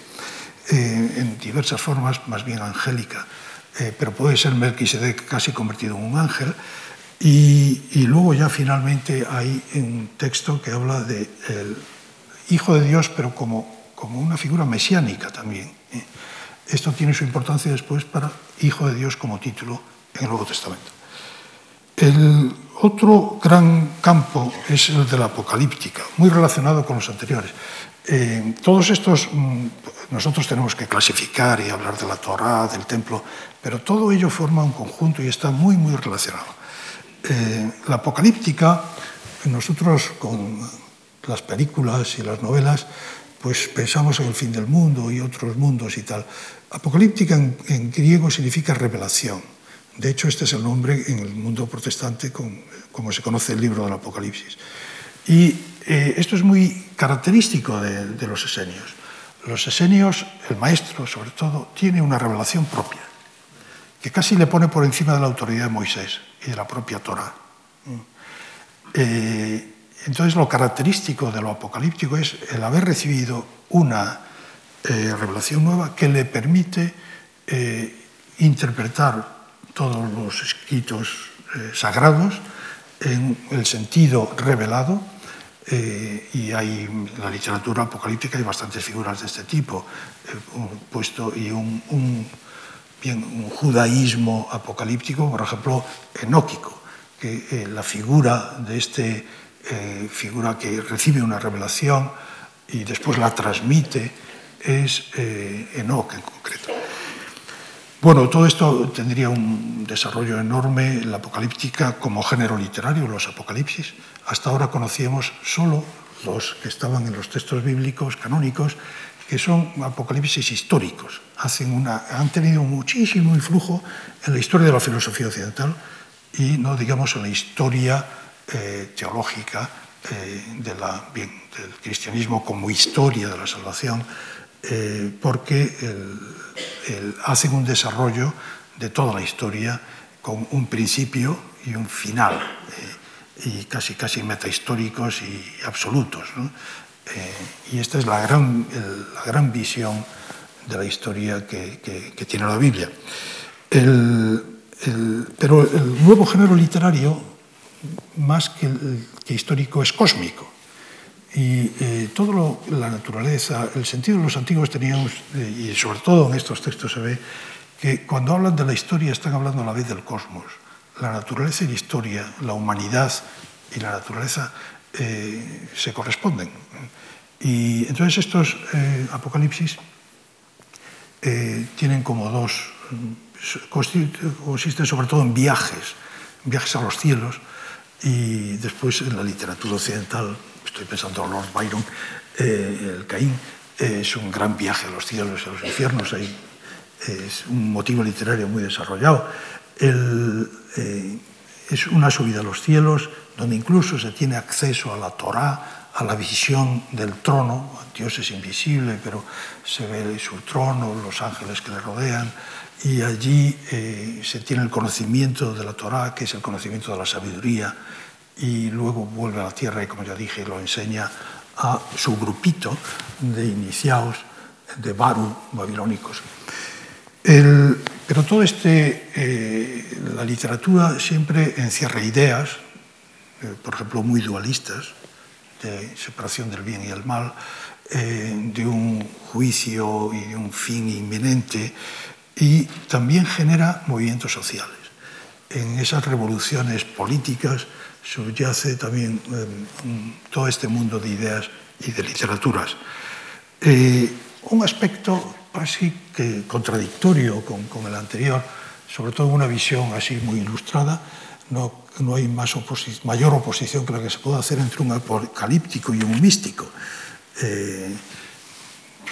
Speaker 1: eh, en diversas formas, más bien angélica, eh, pero puede ser Melquisedec casi convertido en un ángel, Y, luego ya finalmente hay un texto que habla del de Hijo de Dios, pero como, como una figura mesiánica también. ¿eh? Esto tiene su importancia después para Hijo de Dios como título en el Nuevo Testamento. El otro gran campo es el de la apocalíptica, muy relacionado con los anteriores. Todos estos, mm, nosotros tenemos que clasificar y hablar de la Torá, del templo, pero todo ello forma un conjunto y está muy, muy relacionado. Eh, la apocalíptica, nosotros con las películas y las novelas, pues pensamos en el fin del mundo y otros mundos y tal. Apocalíptica en, en griego significa revelación. De hecho, este es el nombre en el mundo protestante con, como se conoce el libro del Apocalipsis. Y eh, esto es muy característico de, de, los esenios. Los esenios, el maestro sobre todo, tiene una revelación propia, que casi le pone por encima de la autoridad de Moisés y de la propia Torah. Eh, entonces, lo característico de lo apocalíptico es el haber recibido una eh, revelación nueva que le permite eh, interpretar todos los escritos eh, sagrados en el sentido revelado. Eh, y hay en la literatura apocalíptica hay bastantes figuras de este tipo, eh, puesto y un, bien, un, judaísmo apocalíptico, por ejemplo, enóquico, que eh, la figura de este eh, figura que recibe una revelación y después la transmite es eh, Enoch en concreto. Bueno, todo esto tendría un desarrollo enorme en la apocalíptica como género literario, los apocalipsis. Hasta ahora conocíamos solo los que estaban en los textos bíblicos canónicos, que son apocalipsis históricos. Hacen una, han tenido muchísimo influjo en la historia de la filosofía occidental y no digamos en la historia eh, teológica eh, de la, bien, del cristianismo como historia de la salvación, eh, porque el, el, hacen un desarrollo de toda la historia con un principio y un final, eh, y casi, casi metahistóricos y absolutos. ¿no? Eh, y esta es la gran, la gran visión de la historia que, tiene la Biblia. Pero el nuevo género literario, más que, histórico, es cósmico. Y eh, toda la naturaleza, el sentido de los antiguos teníamos, y sobre todo en estos textos se ve, que cuando hablan de la historia están hablando a la vez del cosmos. La naturaleza y la historia, la humanidad y la naturaleza eh, se corresponden. Y entonces estos eh, apocalipsis eh, tienen como dos, consisten sobre todo en viajes, viajes a los cielos, y después en la literatura occidental, estoy pensando en Lord Byron, eh, el Caín, eh, es un gran viaje a los cielos, a los infiernos, hay, es un motivo literario muy desarrollado. El, eh, es una subida a los cielos, donde incluso se tiene acceso a la Torá, a la visión del trono. Dios es invisible, pero se ve su trono, los ángeles que le rodean, y allí eh, se tiene el conocimiento de la Torá, que es el conocimiento de la sabiduría, y luego vuelve a la tierra y, como ya dije, lo enseña a su grupito de iniciados de Baru babilónicos. Pero todo este, eh, la literatura siempre encierra ideas, eh, por ejemplo, muy dualistas, de separación del bien y el mal, eh, de un juicio y de un fin inminente, y también genera movimientos sociales. En esas revoluciones políticas, subyace también eh, todo este mundo de ideas y de literaturas. Un aspecto casi que contradictorio con, con, el anterior, sobre todo una visión así muy ilustrada, no no hay más mayor oposición que la que se puede hacer entre un apocalíptico y un místico. Eh,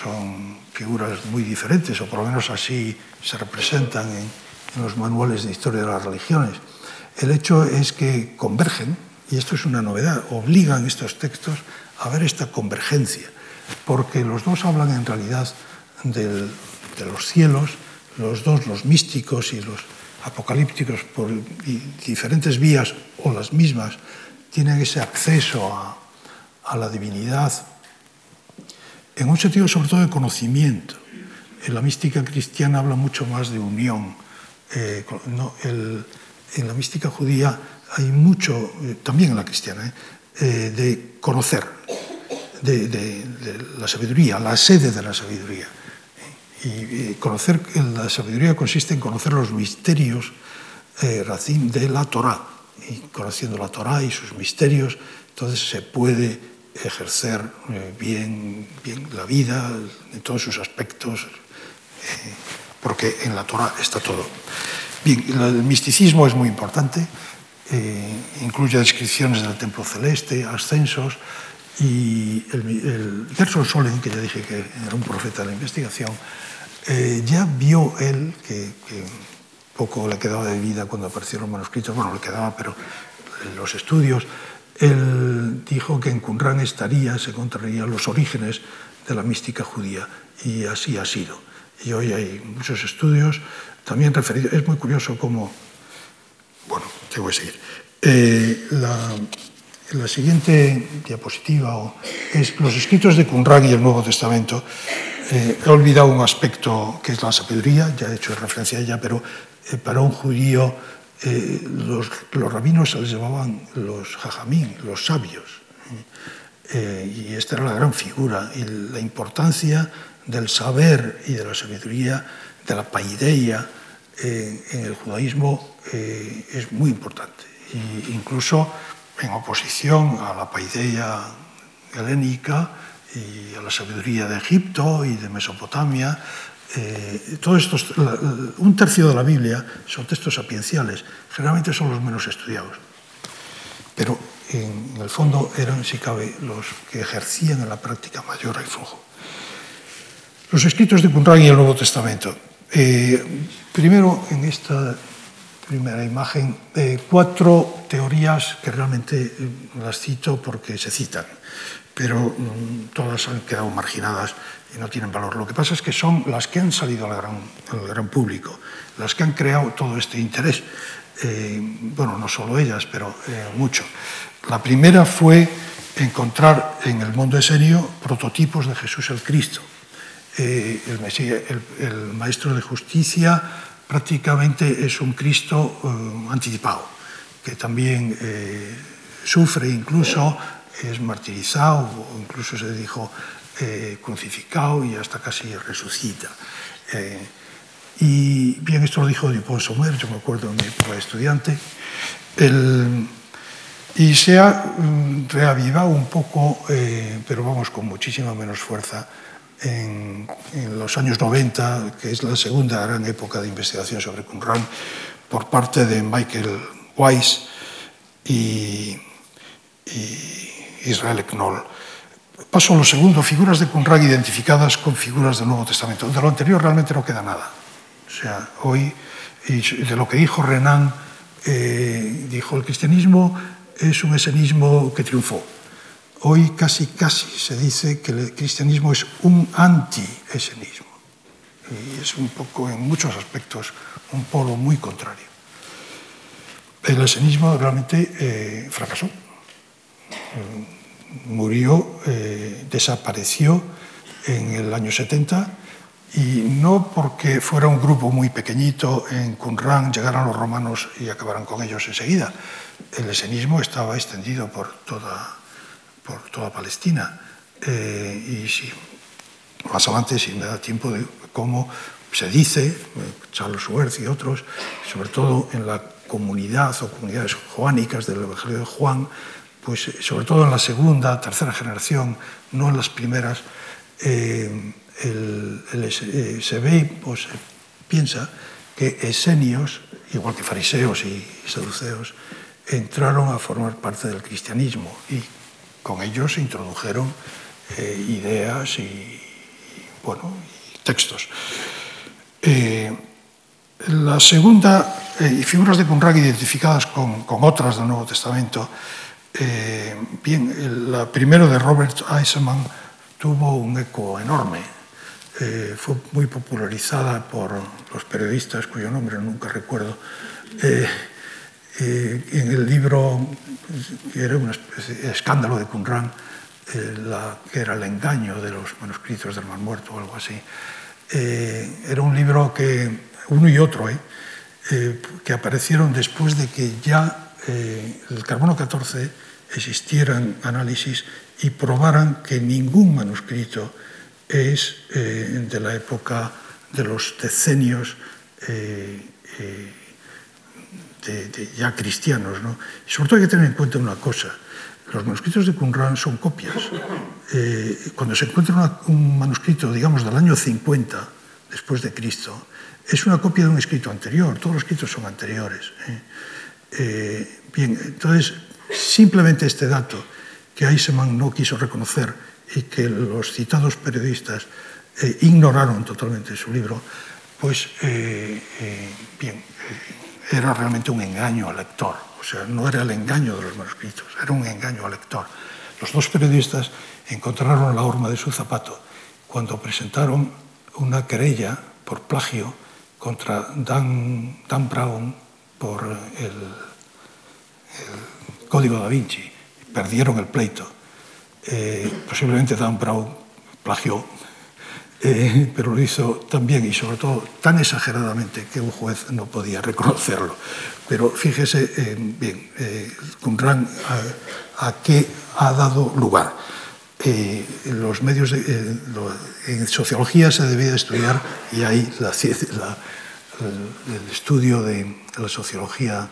Speaker 1: son figuras muy diferentes, o por lo menos así se representan en, los manuales de historia de las religiones. El hecho es que convergen, y esto es una novedad, obligan estos textos a ver esta convergencia, porque los dos hablan en realidad de los cielos, los dos, los místicos y los apocalípticos, por diferentes vías o las mismas, tienen ese acceso a, la divinidad en un sentido sobre todo de conocimiento. En la mística cristiana habla mucho más de unión. Eh, en la mística judía hay mucho, eh, también en la cristiana, eh, de conocer, de, la sabiduría, la sede de la sabiduría. Y conocer la sabiduría consiste en conocer los misterios eh, de la Torá. Y conociendo la Torá y sus misterios, entonces se puede ejercer eh, bien, bien la vida en todos sus aspectos, eh, porque en la Torá está todo. Bien, el misticismo es muy importante, eh, incluye descripciones del templo celeste, ascensos, y el, el Gerson Solen, que ya dije que era un profeta de la investigación, eh, ya vio él que, poco le quedaba de vida cuando aparecieron los manuscritos, bueno, le quedaba, pero los estudios, él dijo que en Qumran estaría, se encontrarían los orígenes de la mística judía, y así ha sido. Y hoy hay muchos estudios también referidos. Es muy curioso cómo. Bueno, te voy a seguir. Eh, la, la, siguiente diapositiva es los escritos de Qumran y el Nuevo Testamento. Eh, he olvidado un aspecto que es la sabiduría, ya he hecho referencia a ella, pero eh, para un judío eh, los, los, rabinos se les llamaban los jajamín, los sabios. Eh, y esta era la gran figura, y la importancia del saber y de la sabiduría, de la paideia eh, en el judaísmo eh, es muy importante. Y incluso en oposición a la paideia helénica y a la sabiduría de Egipto y de Mesopotamia, eh, todo esto, un tercio de la Biblia son textos sapienciales, generalmente son los menos estudiados, pero en el fondo eran, si cabe, los que ejercían en la práctica mayor influjo. Los escritos de Qumran y el Nuevo Testamento. Eh, primero, en esta primera imagen, eh, cuatro teorías que realmente eh, las cito porque se citan, pero mm, todas han quedado marginadas y no tienen valor. Lo que pasa es que son las que han salido al gran, al gran público, las que han creado todo este interés. Eh, bueno, no solo ellas, pero eh, mucho. La primera fue encontrar en el mundo serio prototipos de Jesús el Cristo. Eh, el, Mesías, el, el, Maestro de Justicia prácticamente es un Cristo eh, anticipado, que también eh, sufre incluso, es martirizado, incluso se dijo eh, crucificado y hasta casi resucita. Y bien, esto lo dijo Dupont Sommer, yo me acuerdo en mi época de estudiante. El, y se ha um, reavivado un poco, pero vamos con muchísima menos fuerza, en, en los años 90, que es la segunda gran época de investigación sobre Qumran, por parte de Michael Weiss y, y Israel Knoll. Paso a lo segundo, figuras de Qumran identificadas con figuras del Nuevo Testamento. De lo anterior realmente no queda nada. O sea, hoy, de lo que dijo Renan, eh, dijo el cristianismo es un esenismo que triunfó. Hoy casi, casi se dice que el cristianismo es un anti-esenismo. Y es un poco, en muchos aspectos, un polo muy contrario. El esenismo realmente eh, fracasó murió, eh, desapareció en el año 70 y no porque fuera un grupo muy pequeñito en Qumran, llegaran los romanos y acabaran con ellos enseguida. El esenismo estaba extendido por toda, por toda Palestina. Eh, y si más adelante, si me da tiempo de cómo se dice, eh, Charles Worth y otros, sobre todo en la comunidad o comunidades joánicas del Evangelio de Juan, pues eh, sobre todo en la segunda, tercera generación, no en las primeras, eh, el, el, eh, se ve o se piensa que esenios, igual que fariseos y saduceos, entraron a formar parte del cristianismo y con ellos se introdujeron eh, ideas y, bueno, textos. Eh, la segunda, eh, figuras de Conrad identificadas con, con, otras del Nuevo Testamento, eh, bien, el, primero de Robert Eisenman tuvo un eco enorme. Fue muy popularizada por los periodistas, cuyo nombre nunca recuerdo, eh, en el libro, que era un escándalo de Qumran, la, que era el engaño de los manuscritos del Mar Muerto o algo así. era un libro que, uno y otro, que aparecieron después de que ya el carbono 14 existieran análisis y probaran que ningún manuscrito es eh, de la época de los decenios eh, eh, de, de ya cristianos. ¿no? Y sobre todo hay que tener en cuenta una cosa. Los manuscritos de Qumran son copias. Eh, cuando se encuentra una, un manuscrito, digamos, del año 50 después de Cristo, es una copia de un escrito anterior. Todos los escritos son anteriores. bien, entonces, simplemente este dato que Eisenman no quiso reconocer y que los citados periodistas eh, ignoraron totalmente su libro, pues eh, eh, bien, eh, era realmente un engaño al lector. O sea, no era el engaño de los manuscritos, era un engaño al lector. Los dos periodistas encontraron la horma de su zapato cuando presentaron una querella por plagio contra Dan, Dan Brown por el, el Código da Vinci. Perdieron el pleito. Eh, posiblemente Dan Brown plagió eh, pero lo hizo tan bien y sobre todo tan exageradamente que un juez no podía reconocerlo. Pero fíjese eh, bien, eh, Qumran a, qué ha dado lugar. Eh, los medios de, en sociología se debía estudiar y ahí el, estudio de, la sociología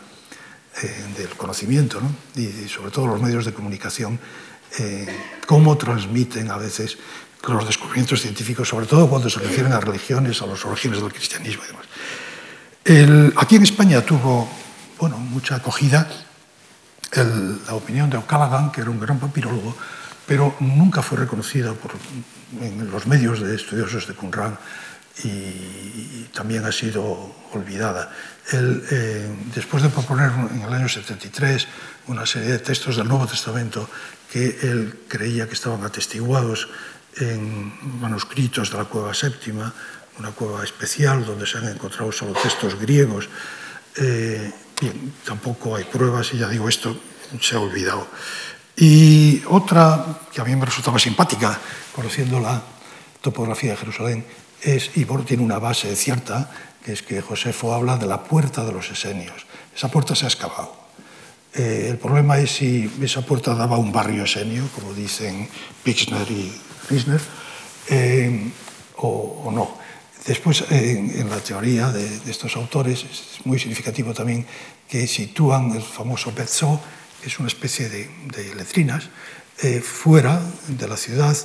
Speaker 1: del conocimiento ¿no? y, sobre todo los medios de comunicación cómo transmiten a veces los descubrimientos científicos, sobre todo cuando se refieren a religiones, a los orígenes del cristianismo y demás. El, aquí en España tuvo bueno, mucha acogida el, la opinión de O'Callaghan, que era un gran papirólogo, pero nunca fue reconocida por, en los medios de estudiosos de Qumran y también ha sido olvidada. Él, eh, después de proponer en el año 73 una serie de textos del Nuevo Testamento que él creía que estaban atestiguados en manuscritos de la Cueva Séptima, una cueva especial donde se han encontrado solo textos griegos. Eh, bien, tampoco hay pruebas y ya digo, esto se ha olvidado. Y otra que a mí me resultaba simpática, conociendo la topografía de Jerusalén, es, y Bor tiene una base cierta, que es que Josefo habla de la puerta de los esenios. Esa puerta se ha excavado. Eh, el problema es si esa puerta daba un barrio esenio, como dicen Pixner y Kirchner, eh, o, o no. Despois, eh, en, en la teoría de, de estos autores, es moi significativo tamén que sitúan el famoso Betzó, que es una especie de, de letrinas, eh, fuera de la ciudad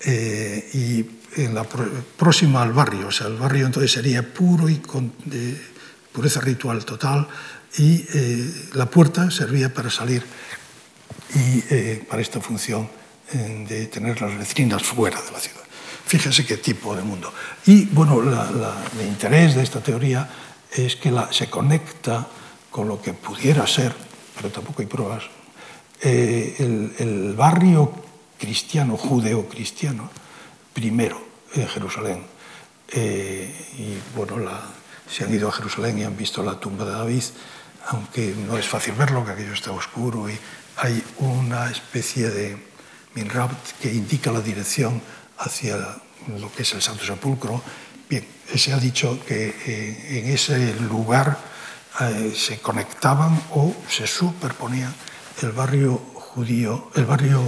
Speaker 1: eh, y en la pr próxima al barrio. O sea, el barrio entonces sería puro y con de pureza ritual total y eh, la puerta servía para salir y eh, para esta función de tener las letrinas fuera de la ciudad. Fíjense qué tipo de mundo. Y bueno, la, la, el interés de esta teoría es que la, se conecta con lo que pudiera ser, pero tampoco hay pruebas, eh, el, el barrio cristiano, judeo-cristiano, primero en Jerusalén. Eh, y bueno, la, se han ido a Jerusalén y han visto la tumba de David, aunque no es fácil verlo, que aquello está oscuro y hay una especie de que indica la dirección hacia lo que es el Santo Sepulcro. Bien, se ha dicho que eh, en ese lugar eh, se conectaban o se superponían el barrio judío, el barrio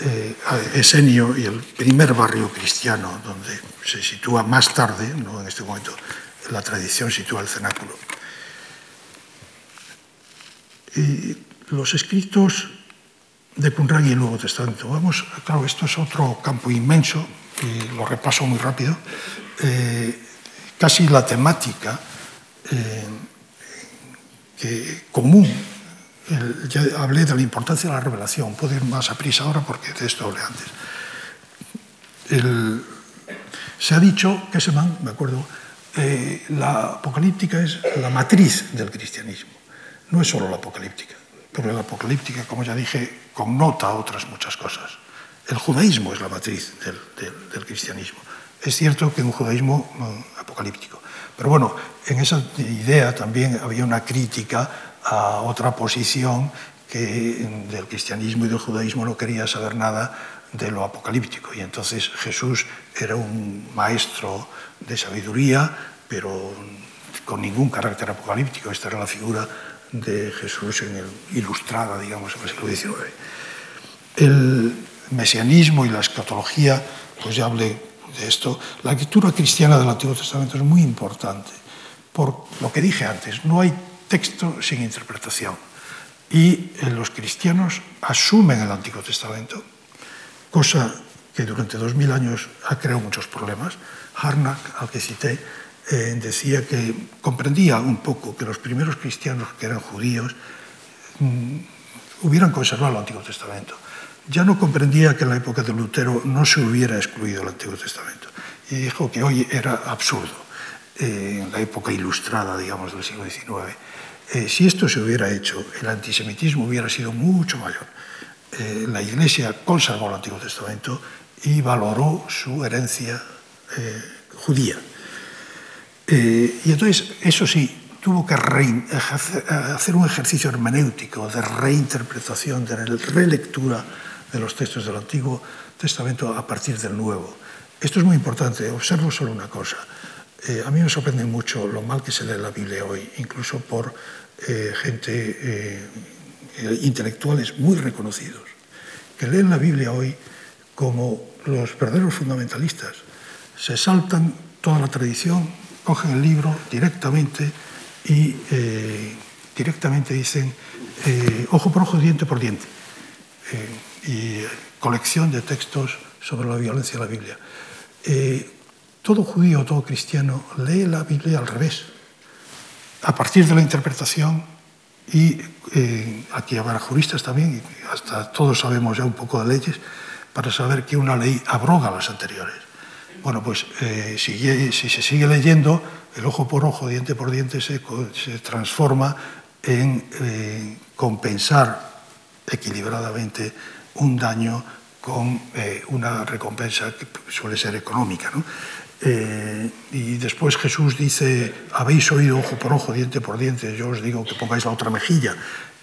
Speaker 1: eh, esenio y el primer barrio cristiano, donde se sitúa más tarde, no en este momento, la tradición sitúa el cenáculo. Y los escritos de Qumran y el Nuevo Testamento. Vamos, claro, esto es otro campo inmenso, y lo repaso muy rápido. Eh, casi la temática eh, que, común el, ya hablé de la importancia de la revelación, puedo ir más a prisa ahora porque de esto hablé antes. El, se ha dicho, que se man, me acuerdo, eh, la apocalíptica es la matriz del cristianismo, no es solo la apocalíptica, pero la apocalíptica, como ya dije, connota otras muchas cosas. El judaísmo es la matriz del, del, del cristianismo. Es cierto que un judaísmo uh, apocalíptico. Pero bueno, en esa idea también había una crítica a otra posición que del cristianismo y del judaísmo no quería saber nada de lo apocalíptico. Y entonces Jesús era un maestro de sabiduría, pero con ningún carácter apocalíptico. Esta era la figura de Jesús en el, ilustrada, digamos, en el siglo XIX. El mesianismo y la escatología, pues ya hablé de esto. La lectura cristiana del Antiguo Testamento es muy importante, por lo que dije antes, no hay texto sin interpretación. Y eh, los cristianos asumen el Antiguo Testamento, cosa que durante dos mil años ha creado muchos problemas. Harnack, al que cité, eh, decía que comprendía un poco que los primeros cristianos que eran judíos mmm, hubieran conservado el Antiguo Testamento ya no comprendía que en la época de Lutero no se hubiera excluido el Antiguo Testamento. Y dijo que hoy era absurdo, eh, en la época ilustrada, digamos, del siglo XIX. Eh, si esto se hubiera hecho, el antisemitismo hubiera sido mucho mayor. Eh, la Iglesia conservó el Antiguo Testamento y valoró su herencia eh, judía. Eh, y entonces, eso sí, tuvo que hacer un ejercicio hermenéutico de reinterpretación, de relectura de los textos del Antiguo Testamento a partir del Nuevo. Esto es muy importante. Observo solo una cosa. Eh, a mí me sorprende mucho lo mal que se lee la Biblia hoy, incluso por eh, gente, eh, eh intelectuales muy reconocidos, que leen la Biblia hoy como los verdaderos fundamentalistas. Se saltan toda la tradición, cogen el libro directamente y eh, directamente dicen eh, ojo por ojo, diente por diente. Eh, y colección de textos sobre la violencia de la Biblia. Todo judío, todo cristiano lee la Biblia al revés, a partir de la interpretación y aquí habrá juristas también, hasta todos sabemos ya un poco de leyes, para saber que una ley abroga las anteriores. Bueno, pues eh, si, se sigue leyendo, el ojo por ojo, diente por diente, se, transforma en eh, compensar equilibradamente un daño con eh, una recompensa que suele ser económica. ¿no? Y después Jesús dice, habéis oído ojo por ojo, diente por diente, yo os digo que pongáis la otra mejilla.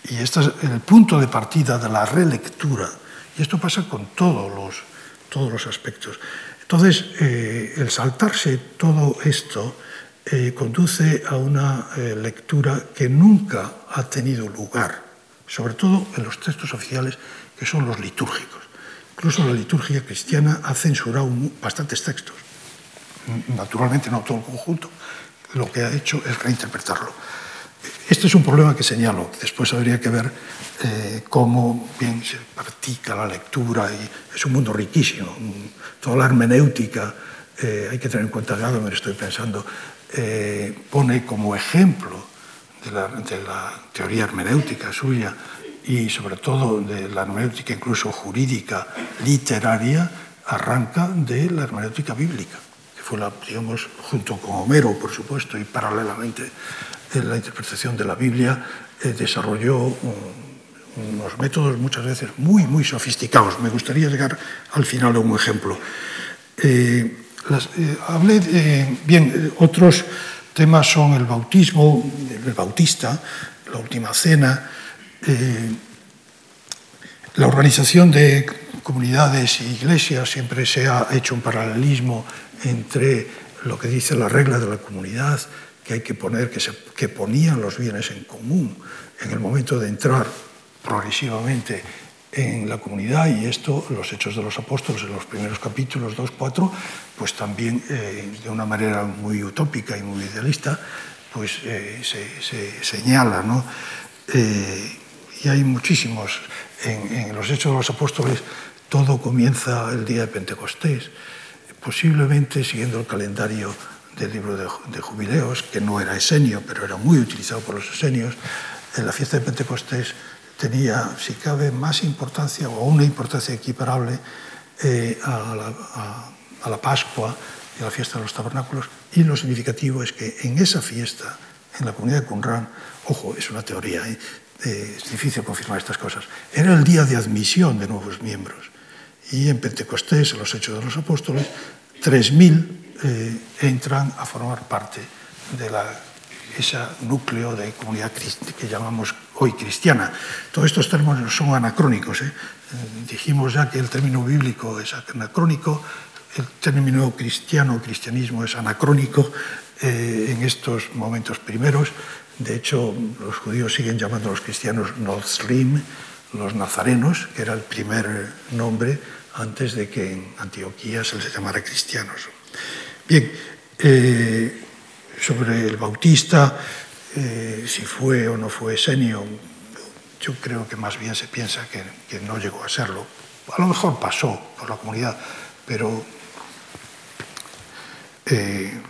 Speaker 1: Y este es el punto de partida de la relectura. Y esto pasa con todos los, todos los aspectos. Entonces, eh, el saltarse todo esto eh, conduce a una eh, lectura que nunca ha tenido lugar, sobre todo en los textos oficiales que son los litúrgicos. Incluso la liturgia cristiana ha censurado bastantes textos. Naturalmente no todo el conjunto, lo que ha hecho es reinterpretarlo. Este es un problema que señalo. Después habría que ver eh, cómo bien se practica la lectura. Y es un mundo riquísimo. Toda la hermenéutica, eh, hay que tener en cuenta, ya me estoy pensando, eh, pone como ejemplo de la, de la teoría hermenéutica suya y sobre todo de la hermenéutica incluso jurídica, literaria, arranca de la hermenéutica bíblica, que fue la, digamos, junto con Homero, por supuesto, y paralelamente en la interpretación de la Biblia, eh, desarrolló un, unos métodos muchas veces muy, muy sofisticados. Me gustaría llegar al final a un ejemplo. Eh, las, eh, hablé bien, otros temas son el bautismo, el bautista, la última cena, eh, la organización de comunidades e iglesias siempre se ha hecho un paralelismo entre lo que dice la regla de la comunidad, que hay que poner, que, se, que ponían los bienes en común en el momento de entrar progresivamente en la comunidad y esto, los hechos de los apóstoles en los primeros capítulos 2, 4, pues también eh, de una manera muy utópica y muy idealista, pues eh, se, se, señala, ¿no? Eh, y hay muchísimos. En, en, los Hechos de los Apóstoles todo comienza el día de Pentecostés, posiblemente siguiendo el calendario del libro de, de jubileos, que no era esenio, pero era muy utilizado por los esenios. en la fiesta de Pentecostés tenía, si cabe, más importancia o una importancia equiparable eh, a, la, a, a la Pascua y a la fiesta de los tabernáculos. Y lo significativo es que en esa fiesta, en la comunidad de Qumran, ojo, es una teoría, ¿eh? Eh, es difícil confirmar estas cosas, era el día de admisión de nuevos miembros. Y en Pentecostés, en los Hechos de los Apóstoles, 3.000 eh, entran a formar parte de la, ese núcleo de comunidad que llamamos hoy cristiana. Todos estos términos son anacrónicos. ¿eh? Dijimos ya que el término bíblico es anacrónico, el término cristiano, cristianismo es anacrónico eh, en estos momentos primeros. De hecho, los judíos siguen llamando a los cristianos Nozrim, los nazarenos, que era el primer nombre antes de que en Antioquía se les llamara cristianos. Bien, eh, sobre el bautista, eh, si fue o no fue senio, yo creo que más bien se piensa que, no llegó a serlo. A lo mejor pasó por la comunidad, pero eh,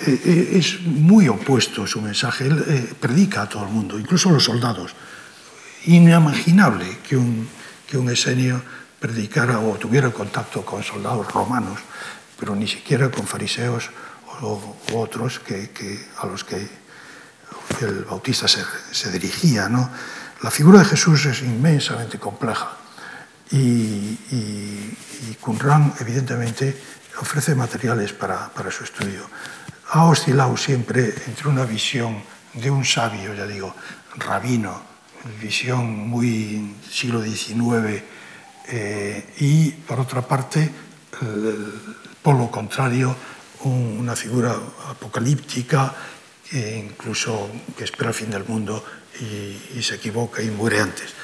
Speaker 1: es muy opuesto su mensaje. Él predica a todo el mundo, incluso a los soldados. Inimaginable que un, que un esenio predicara o tuviera contacto con soldados romanos, pero ni siquiera con fariseos o, u otros que, que, a los que el bautista se, se dirigía. ¿no? La figura de Jesús es inmensamente compleja y, y, y evidentemente, ofrece materiales para, para su estudio ha oscilado siempre entre una visión de un sabio, ya digo, rabino, visión muy siglo XIX, eh, y por otra parte, el polo contrario, un, una figura apocalíptica, que incluso que espera el fin del mundo y, y, se equivoca y muere antes.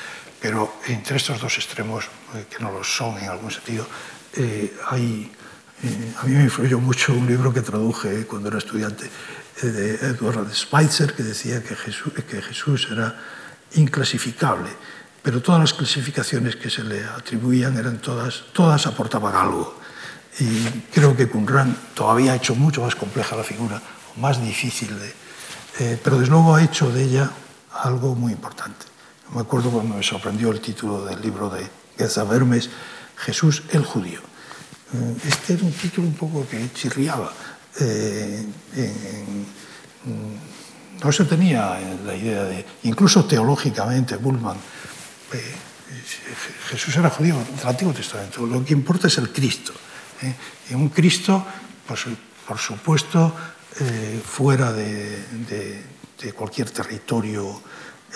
Speaker 1: Pero entre estos dos extremos, eh, que no lo son en algún sentido, eh, hay eh, a mí me influyó mucho un libro que traduje cuando era estudiante eh, de Edward Schweitzer que decía que Jesús, que Jesús era inclasificable, pero todas las clasificaciones que se le atribuían eran todas, todas aportaban algo. Y creo que Qumran todavía ha hecho mucho más compleja la figura, más difícil de... Eh, pero desde luego ha hecho de ella algo muy importante. Me acuerdo cuando me sorprendió el título del libro de Geza Vermes, Jesús el judío. Este era un título un poco que chirriaba. Eh, no se tenía la idea de, incluso teológicamente, Bullman, eh, Jesús era judío del Antiguo Testamento, lo que importa es el Cristo. ¿Eh? Y un Cristo, pues, por supuesto, eh, fuera de, cualquier territorio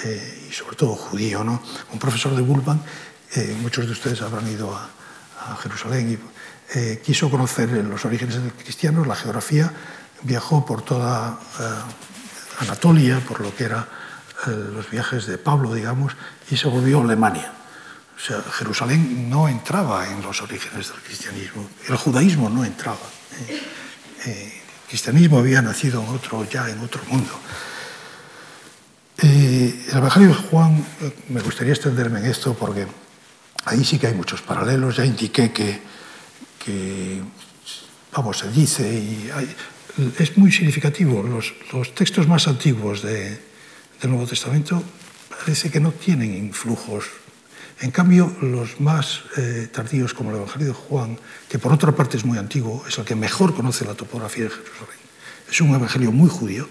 Speaker 1: eh, y sobre todo judío. ¿no? Un profesor de Bullman, eh, muchos de ustedes habrán ido a, Jerusalén y eh, quiso conocer los orígenes cristianos, la geografía, viajó por toda eh, Anatolia, por lo que eran eh, los viajes de Pablo, digamos, y se volvió a Alemania. O sea, Jerusalén no entraba en los orígenes del cristianismo, el judaísmo no entraba. Eh, eh, el cristianismo había nacido en otro, ya en otro mundo. Eh, el Evangelio de Juan, me gustaría extenderme en esto porque ahí sí que hay muchos paralelos. Ya indiqué que vamos, se dice y es muy significativo. Los, textos más antiguos de, del Nuevo Testamento parece que no tienen influjos. En cambio, los más eh, tardíos, como el Evangelio de Juan, que por otra parte es muy antiguo, es el que mejor conoce la topografía de Jerusalén. Es un evangelio muy judío,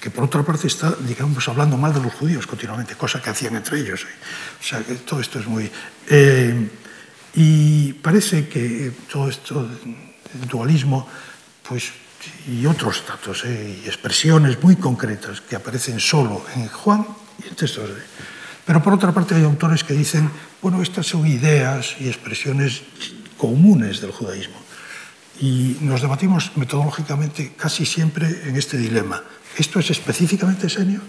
Speaker 1: que por otra parte está, digamos, hablando mal de los judíos continuamente, cosa que hacían entre ellos. ¿eh? O sea, que todo esto es muy... Eh, y parece que todo esto, el dualismo, pues, y otros datos y expresiones muy concretas que aparecen solo en Juan y en textos de... Pero por otra parte hay autores que dicen, bueno, estas son ideas y expresiones comunes del judaísmo. Y nos debatimos metodológicamente casi siempre en este dilema. ¿Esto es específicamente senio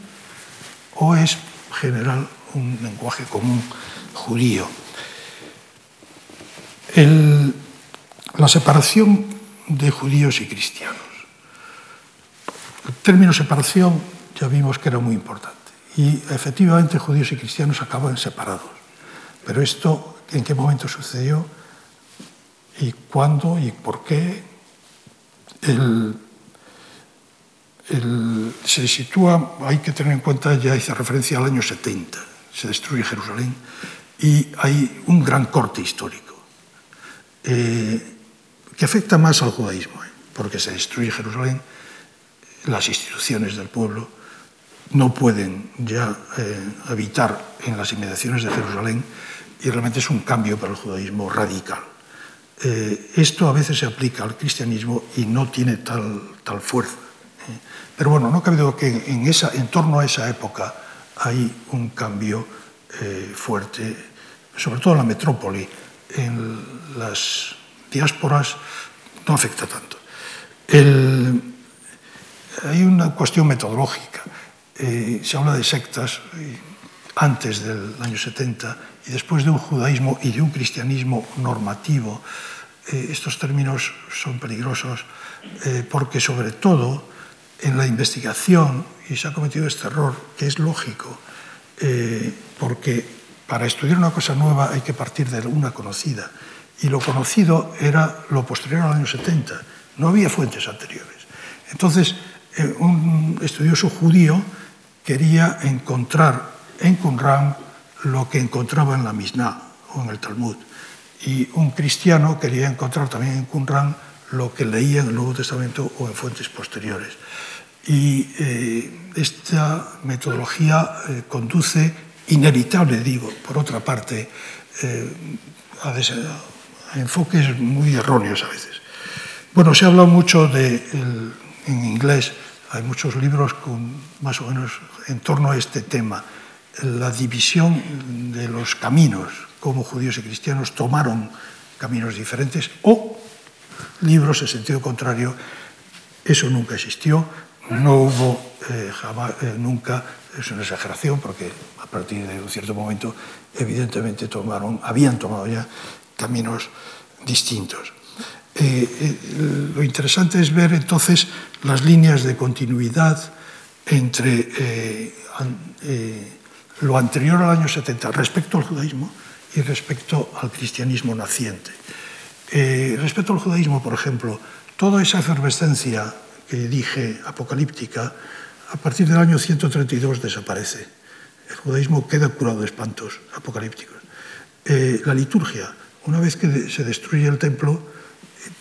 Speaker 1: o es general un lenguaje común judío? la separación de judíos y cristianos. El término separación ya vimos que era muy importante y efectivamente judíos y cristianos acaban separados. Pero esto, ¿en qué momento sucedió? ¿Y cuándo? ¿Y por qué? El, se sitúa, hay que tener en cuenta, ya hice referencia al año 70, se destruye Jerusalén y hay un gran corte histórico eh, que afecta más al judaísmo, eh, porque se destruye Jerusalén, las instituciones del pueblo no pueden ya eh, habitar en las inmediaciones de Jerusalén y realmente es un cambio para el judaísmo radical. Eh, esto a veces se aplica al cristianismo y no tiene tal, tal fuerza. ¿eh? Pero bueno, no cabe duda que en, esa, en torno a esa época hay un cambio fuerte, sobre todo en la metrópoli. En las diásporas no afecta tanto. Hay una cuestión metodológica. eh, se habla de sectas eh, antes del año 70 y después de un judaísmo y de un cristianismo normativo. Eh, estos términos son peligrosos eh, porque sobre todo en la investigación, y se ha cometido este error, que es lógico, eh, porque para estudiar una cosa nueva hay que partir de una conocida. Y lo conocido era lo posterior al año 70. No había fuentes anteriores. Entonces, eh, un estudioso judío quería encontrar en Qumran lo que encontraba en la Mishnah o en el Talmud. Y un cristiano quería encontrar también en Qumran lo que leía en el Nuevo Testamento o en fuentes posteriores. Y eh, esta metodología eh, conduce, inevitable digo, por otra parte, eh, a, a, enfoques muy erróneos a veces. Bueno, se habla mucho de, el, en inglés, Hay muchos libros con, más o menos en torno a este tema. La división de los caminos, cómo judíos y cristianos tomaron caminos diferentes, o libros en sentido contrario. Eso nunca existió, no hubo eh, jamás, eh, nunca, es una exageración, porque a partir de un cierto momento, evidentemente, tomaron, habían tomado ya caminos distintos. Eh, eh, lo interesante es ver entonces las líneas de continuidad entre eh, an, eh, lo anterior al año 70 respecto al judaísmo y respecto al cristianismo naciente. Eh, respecto al judaísmo, por ejemplo, toda esa efervescencia que dije apocalíptica, a partir del año 132 desaparece. El judaísmo queda curado de espantos apocalípticos. Eh, la liturgia, una vez que se destruye el templo,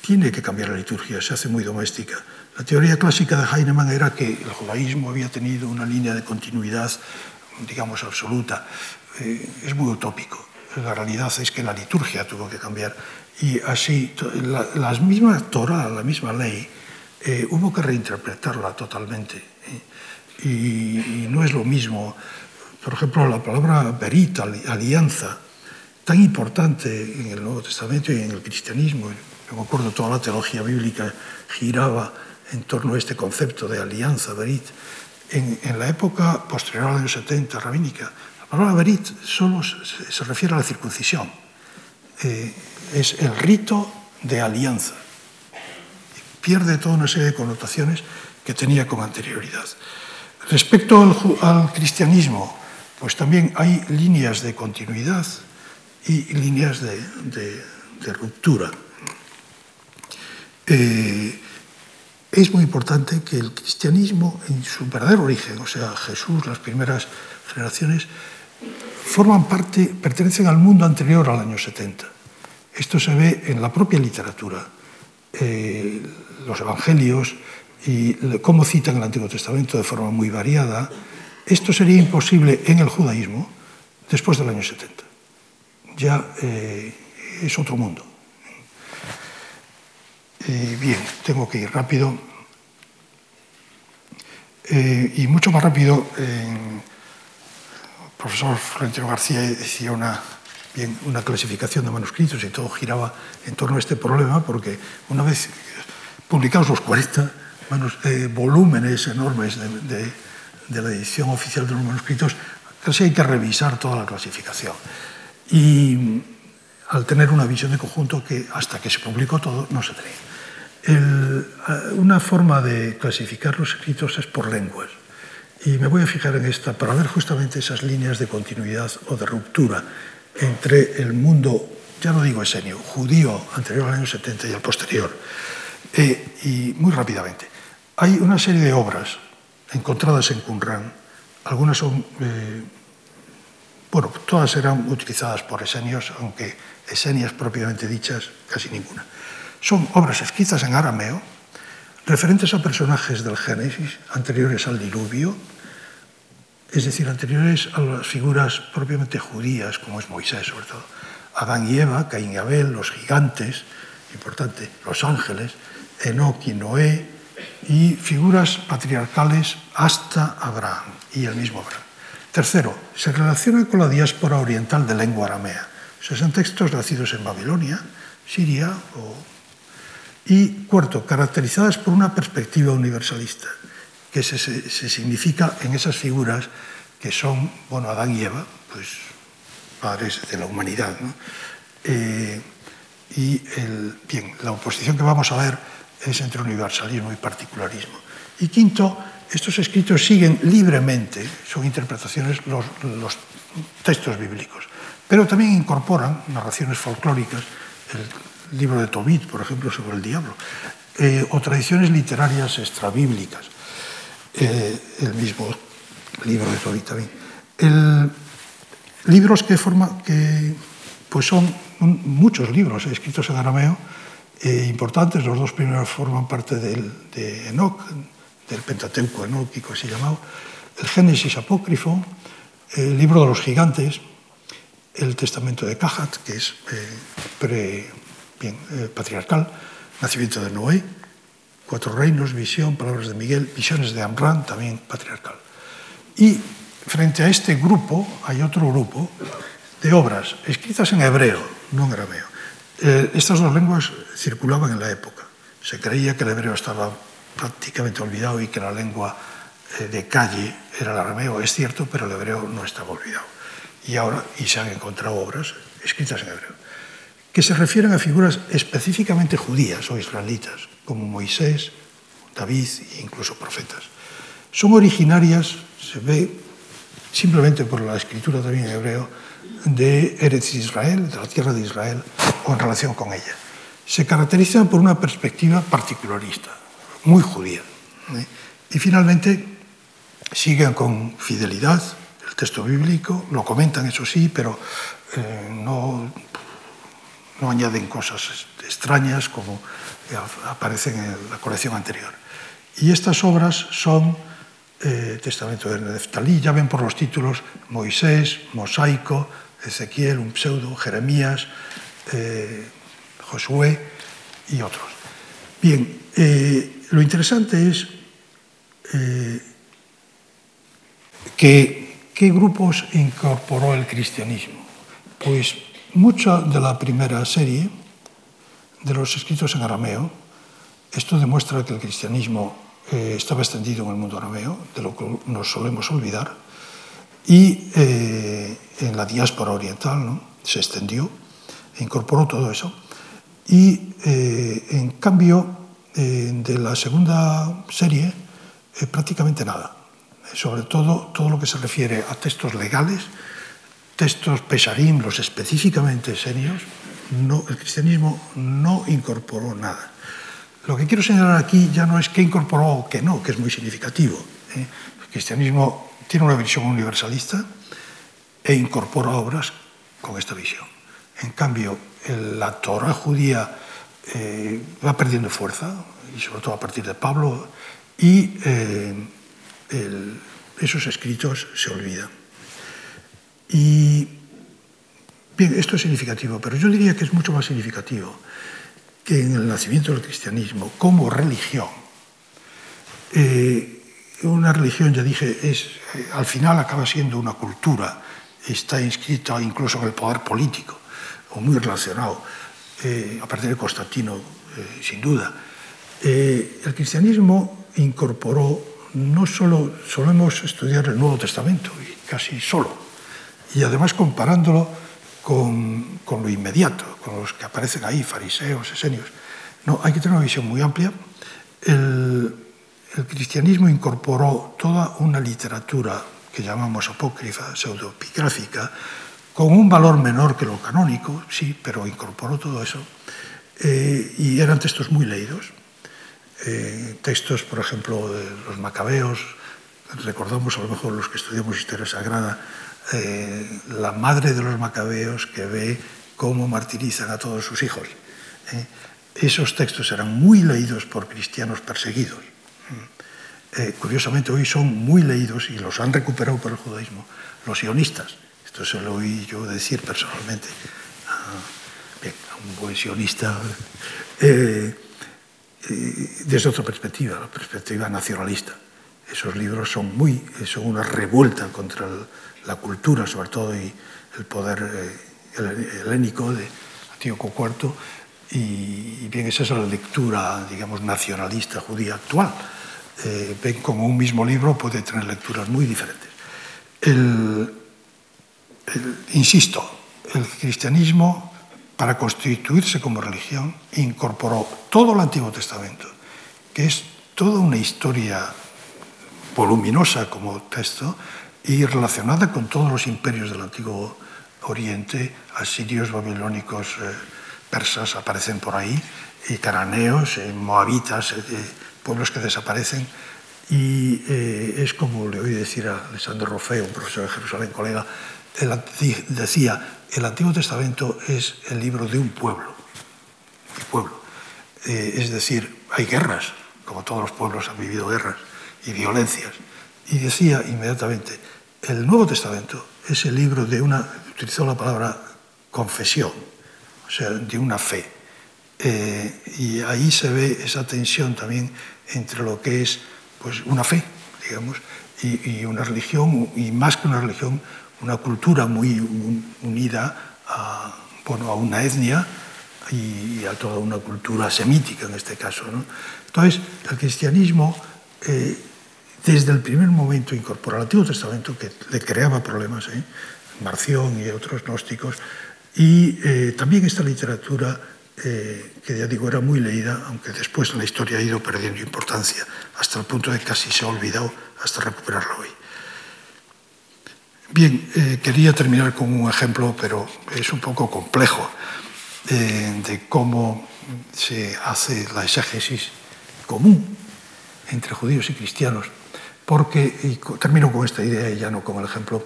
Speaker 1: tiene que cambiar la liturgia, se hace muy doméstica. La teoría clásica de Heinemann era que el judaísmo había tenido una línea de continuidad, digamos, absoluta. Eh, es muy utópico. La realidad es que la liturgia tuvo que cambiar y así la, la misma Torah, la misma ley, eh, hubo que reinterpretarla totalmente. Y, y, no es lo mismo, por ejemplo, la palabra berit, alianza, tan importante en el Nuevo Testamento y en el cristianismo. Yo me acuerdo, toda la teología bíblica giraba en torno a este concepto de alianza, berit. En, en la época posterior al año 70, rabínica, la palabra berit solo se, se refiere a la circuncisión. Eh, es el rito de alianza. Pierde toda una serie de connotaciones que tenía con anterioridad. Respecto al, al cristianismo, pues también hay líneas de continuidad y líneas de, de, de ruptura. Eh, es muy importante que el cristianismo, en su verdadero origen, o sea, Jesús, las primeras generaciones, forman parte, pertenecen al mundo anterior al año 70. Esto se ve en la propia literatura, eh, los evangelios y cómo citan el Antiguo Testamento de forma muy variada. Esto sería imposible en el judaísmo después del año 70. Ya eh, es otro mundo. Eh, bien, tengo que ir rápido. Eh, y mucho más rápido, el profesor Florentino García decía una una clasificación de manuscritos y todo giraba en torno a este problema, porque una vez publicados los 40 manus, eh, volúmenes enormes de, de, de, la edición oficial de los manuscritos, casi hay que revisar toda la clasificación. Y al tener una visión de conjunto que hasta que se publicó todo no se tenía. El, una forma de clasificar los escritos es por lenguas. Y me voy a fijar en esta para ver justamente esas líneas de continuidad o de ruptura entre el mundo, ya no digo esenio, judío anterior al año 70 y el posterior. Eh, y muy rápidamente, Hay una serie de obras encontradas en Qumran. Algunas son, eh, bueno, todas eran utilizadas por esenios, aunque esenias propiamente dichas, casi ninguna. Son obras escritas en arameo, referentes a personajes del Génesis anteriores al diluvio, es decir, anteriores a las figuras propiamente judías, como es Moisés sobre todo. Adán y Eva, Caín y Abel, los gigantes, importante, los ángeles, Enoch y Noé, y figuras patriarcales hasta Abraham y el mismo Abraham. Tercero, se relaciona con la diáspora oriental de lengua aramea. O sea, son textos nacidos en Babilonia, Siria o y cuarto, caracterizadas por una perspectiva universalista, que se, se, significa en esas figuras que son, bueno, Adán y Eva, pues padres de la humanidad. ¿no? Eh, y el, bien, la oposición que vamos a ver es entre universalismo y particularismo. Y quinto, estos escritos siguen libremente, son interpretaciones, los, los textos bíblicos, pero también incorporan narraciones folclóricas, el, libro de Tobit, por ejemplo, sobre el diablo, eh, o tradiciones literarias extrabíblicas, eh, el mismo libro de Tobit también. El, libros que, forma, que pues son muchos libros escritos en arameo, eh, importantes, los dos primeros forman parte del, de Enoch, del Pentateuco enóquico así llamado, el Génesis apócrifo, el libro de los gigantes, el Testamento de Cahat, que es eh, pre, bien, eh, patriarcal, nacimiento de Noé, cuatro reinos, visión, palabras de Miguel, visiones de Amran, también patriarcal. Y frente a este grupo hay otro grupo de obras escritas en hebreo, no en arameo. Eh, estas dos lenguas circulaban en la época. Se creía que el hebreo estaba prácticamente olvidado y que la lengua eh, de calle era el arameo. Es cierto, pero el hebreo no estaba olvidado. Y ahora, y se han encontrado obras escritas en hebreo que se refieren a figuras específicamente judías o israelitas, como Moisés, David e incluso profetas. Son originarias, se ve simplemente por la escritura también en hebreo, de Eretz Israel, de la tierra de Israel, o en relación con ella. Se caracterizan por una perspectiva particularista, muy judía. ¿eh? Y finalmente siguen con fidelidad el texto bíblico, lo comentan, eso sí, pero eh, no non añaden cosas extrañas como eh, aparecen en la colección anterior. Y estas obras son eh, Testamento de Neftalí, ya ven por los títulos Moisés, Mosaico, Ezequiel, un pseudo, Jeremías, eh, Josué y otros. Bien, eh, lo interesante es eh, que qué grupos incorporó el cristianismo. Pues mucha de la primera serie de los escritos en arameo. Esto demuestra que el cristianismo eh, estaba extendido en el mundo arameo, de lo que nos solemos olvidar, y eh, en la diáspora oriental ¿no? se extendió e incorporó todo eso. Y eh, en cambio, eh, de la segunda serie, eh, prácticamente nada. Sobre todo todo lo que se refiere a textos legales, textos pesarín, los específicamente serios, el cristianismo no incorporó nada. Lo que quiero señalar aquí ya no es qué incorporó o qué no, que es muy significativo. ¿eh? El cristianismo tiene una visión universalista e incorpora obras con esta visión. En cambio, la Torah judía eh, va perdiendo fuerza, y sobre todo a partir de Pablo, y eh, esos escritos se olvidan. Y bien, esto es significativo, pero yo diría que es mucho más significativo que en el nacimiento del cristianismo como religión. Eh, una religión, ya dije, es, eh, al final acaba siendo una cultura, está inscrita incluso en el poder político, o muy relacionado, eh, a partir de Constantino, eh, sin duda. Eh, el cristianismo incorporó, no solo solemos estudiar el Nuevo Testamento, y casi solo, y además comparándolo con, con lo inmediato, con los que aparecen ahí, fariseos, esenios. No, hay que tener una visión muy amplia. El, el cristianismo incorporó toda una literatura que llamamos apócrifa, pseudopigráfica, con un valor menor que lo canónico, sí, pero incorporó todo eso. Eh, y eran textos muy leídos. Eh, textos, por ejemplo, de los macabeos, recordamos a lo mejor los que estudiamos historia sagrada, eh, la madre de los macabeos que ve cómo martirizan a todos sus hijos. Eh, esos textos eran muy leídos por cristianos perseguidos. Mm. Eh, curiosamente hoy son muy leídos y los han recuperado por el judaísmo los sionistas. Esto se lo oí yo decir personalmente a, bien, a un buen sionista eh, eh, desde otra perspectiva, la perspectiva nacionalista. Esos libros son, muy, son una revuelta contra el la cultura, sobre todo, y el poder eh, helénico de Antíoco IV. Y, bien, esa es la lectura, digamos, nacionalista judía actual. Eh, ven como un mismo libro puede tener lecturas muy diferentes. El, insisto, el cristianismo, para constituirse como religión, incorporó todo el Antiguo Testamento, que es toda una historia voluminosa como texto y relacionada con todos los imperios del Antiguo Oriente, asirios, babilónicos, eh, persas aparecen por ahí, y cananeos, eh, moabitas, eh, pueblos que desaparecen. Y eh, es como le oí decir a Alessandro Rofeo, un profesor de Jerusalén, colega, el, decía, el Antiguo Testamento es el libro de un pueblo. Un pueblo. Eh, es decir, hay guerras, como todos los pueblos han vivido guerras y violencias. Y decía inmediatamente, el Nuevo Testamento es el libro de una, utilizó la palabra confesión, o sea, de una fe. Eh, y ahí se ve esa tensión también entre lo que es pues, una fe, digamos, y, y, una religión, y más que una religión, una cultura muy unida a, bueno, a una etnia y, a toda una cultura semítica en este caso. ¿no? Entonces, el cristianismo, eh, desde el primer momento, incorpora el Antiguo Testamento, que le creaba problemas, ¿eh? Marción y otros gnósticos, y eh, también esta literatura eh, que ya digo era muy leída, aunque después en la historia ha ido perdiendo importancia, hasta el punto de que casi se ha olvidado hasta recuperarlo hoy. Bien, quería terminar con un ejemplo, pero es un poco complejo, de cómo se hace la exégesis común entre judíos y cristianos, porque, y termino con esta idea y ya no con el ejemplo,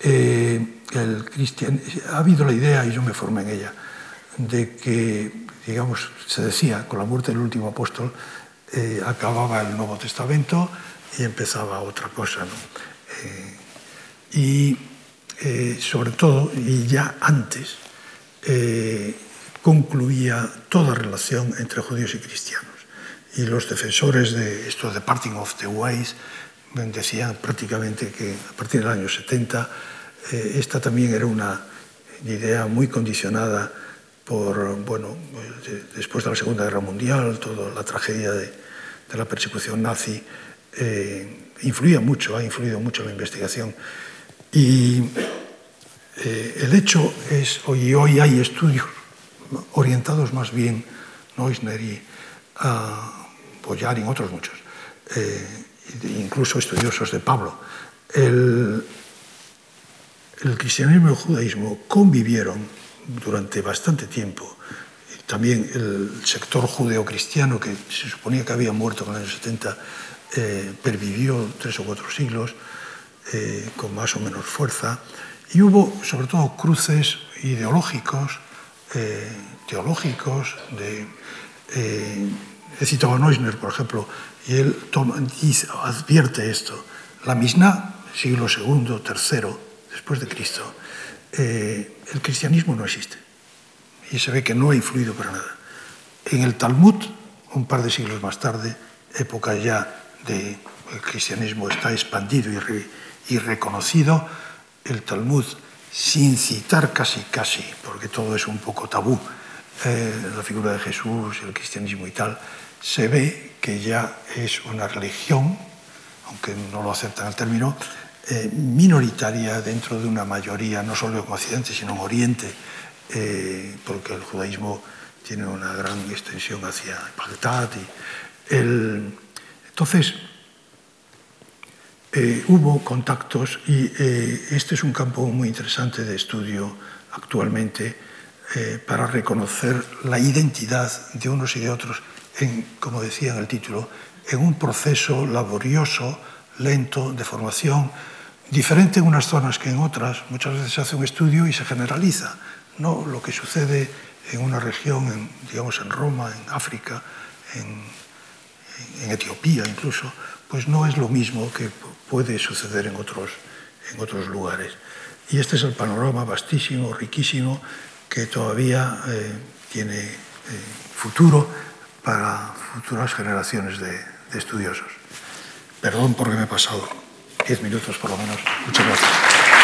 Speaker 1: eh, el cristian, ha habido la idea, y yo me formé en ella, de que, digamos, se decía, con la muerte del último apóstol, eh, acababa el Nuevo Testamento y empezaba otra cosa. Eh, y sobre todo, y ya antes, concluía toda relación entre judíos y cristianos. Y los defensores de esto de Parting of the Ways decían prácticamente que a partir del año 70 eh, esta también era una idea muy condicionada por, bueno, después de la Segunda Guerra Mundial, toda la tragedia de, de la persecución nazi, eh, influía mucho, ha influido mucho en la investigación. Y eh, el hecho es, hoy, hoy hay estudios orientados más bien, Neusner y Boyarin, otros muchos, eh, incluso estudiosos de Pablo. El, el cristianismo y el judaísmo convivieron durante bastante tiempo. También el sector judeo-cristiano, que se suponía que había muerto en los años 70, eh, pervivió tres o cuatro siglos eh, con más o menos fuerza. Y hubo, sobre todo, cruces ideológicos, eh, teológicos. De, eh, he citado a Neusner, por ejemplo, y él toma, dice, advierte esto. La Mishnah, siglo II, III, después de Cristo, eh, el cristianismo no existe. Y se ve que no ha influido para nada. En el Talmud, un par de siglos más tarde, época ya de el cristianismo está expandido y, re, y reconocido, el Talmud, sin citar casi, casi, porque todo es un poco tabú, eh, la figura de Jesús, el cristianismo y tal, se ve que ya es una religión, aunque no lo aceptan el término, eh, minoritaria dentro de una mayoría, no solo en Occidente, sino en Oriente, eh, porque el judaísmo tiene una gran extensión hacia Bagdad. Y el, entonces, hubo contactos y este es un campo muy interesante de estudio actualmente eh, para reconocer la identidad de unos y de otros en, como decía en el título, en un proceso laborioso, lento, de formación, diferente en unas zonas que en otras. Muchas veces se hace un estudio y se generaliza. No lo que sucede en una región, en, digamos en Roma, en África, en, en, Etiopía incluso, pues no es lo mismo que puede suceder en otros, en otros lugares. Y este es el panorama vastísimo, riquísimo, que todavía eh, tiene eh, futuro para futuras generaciones de, de estudiosos. Perdón porque me he pasado 10 minutos por lo menos. Muchas gracias.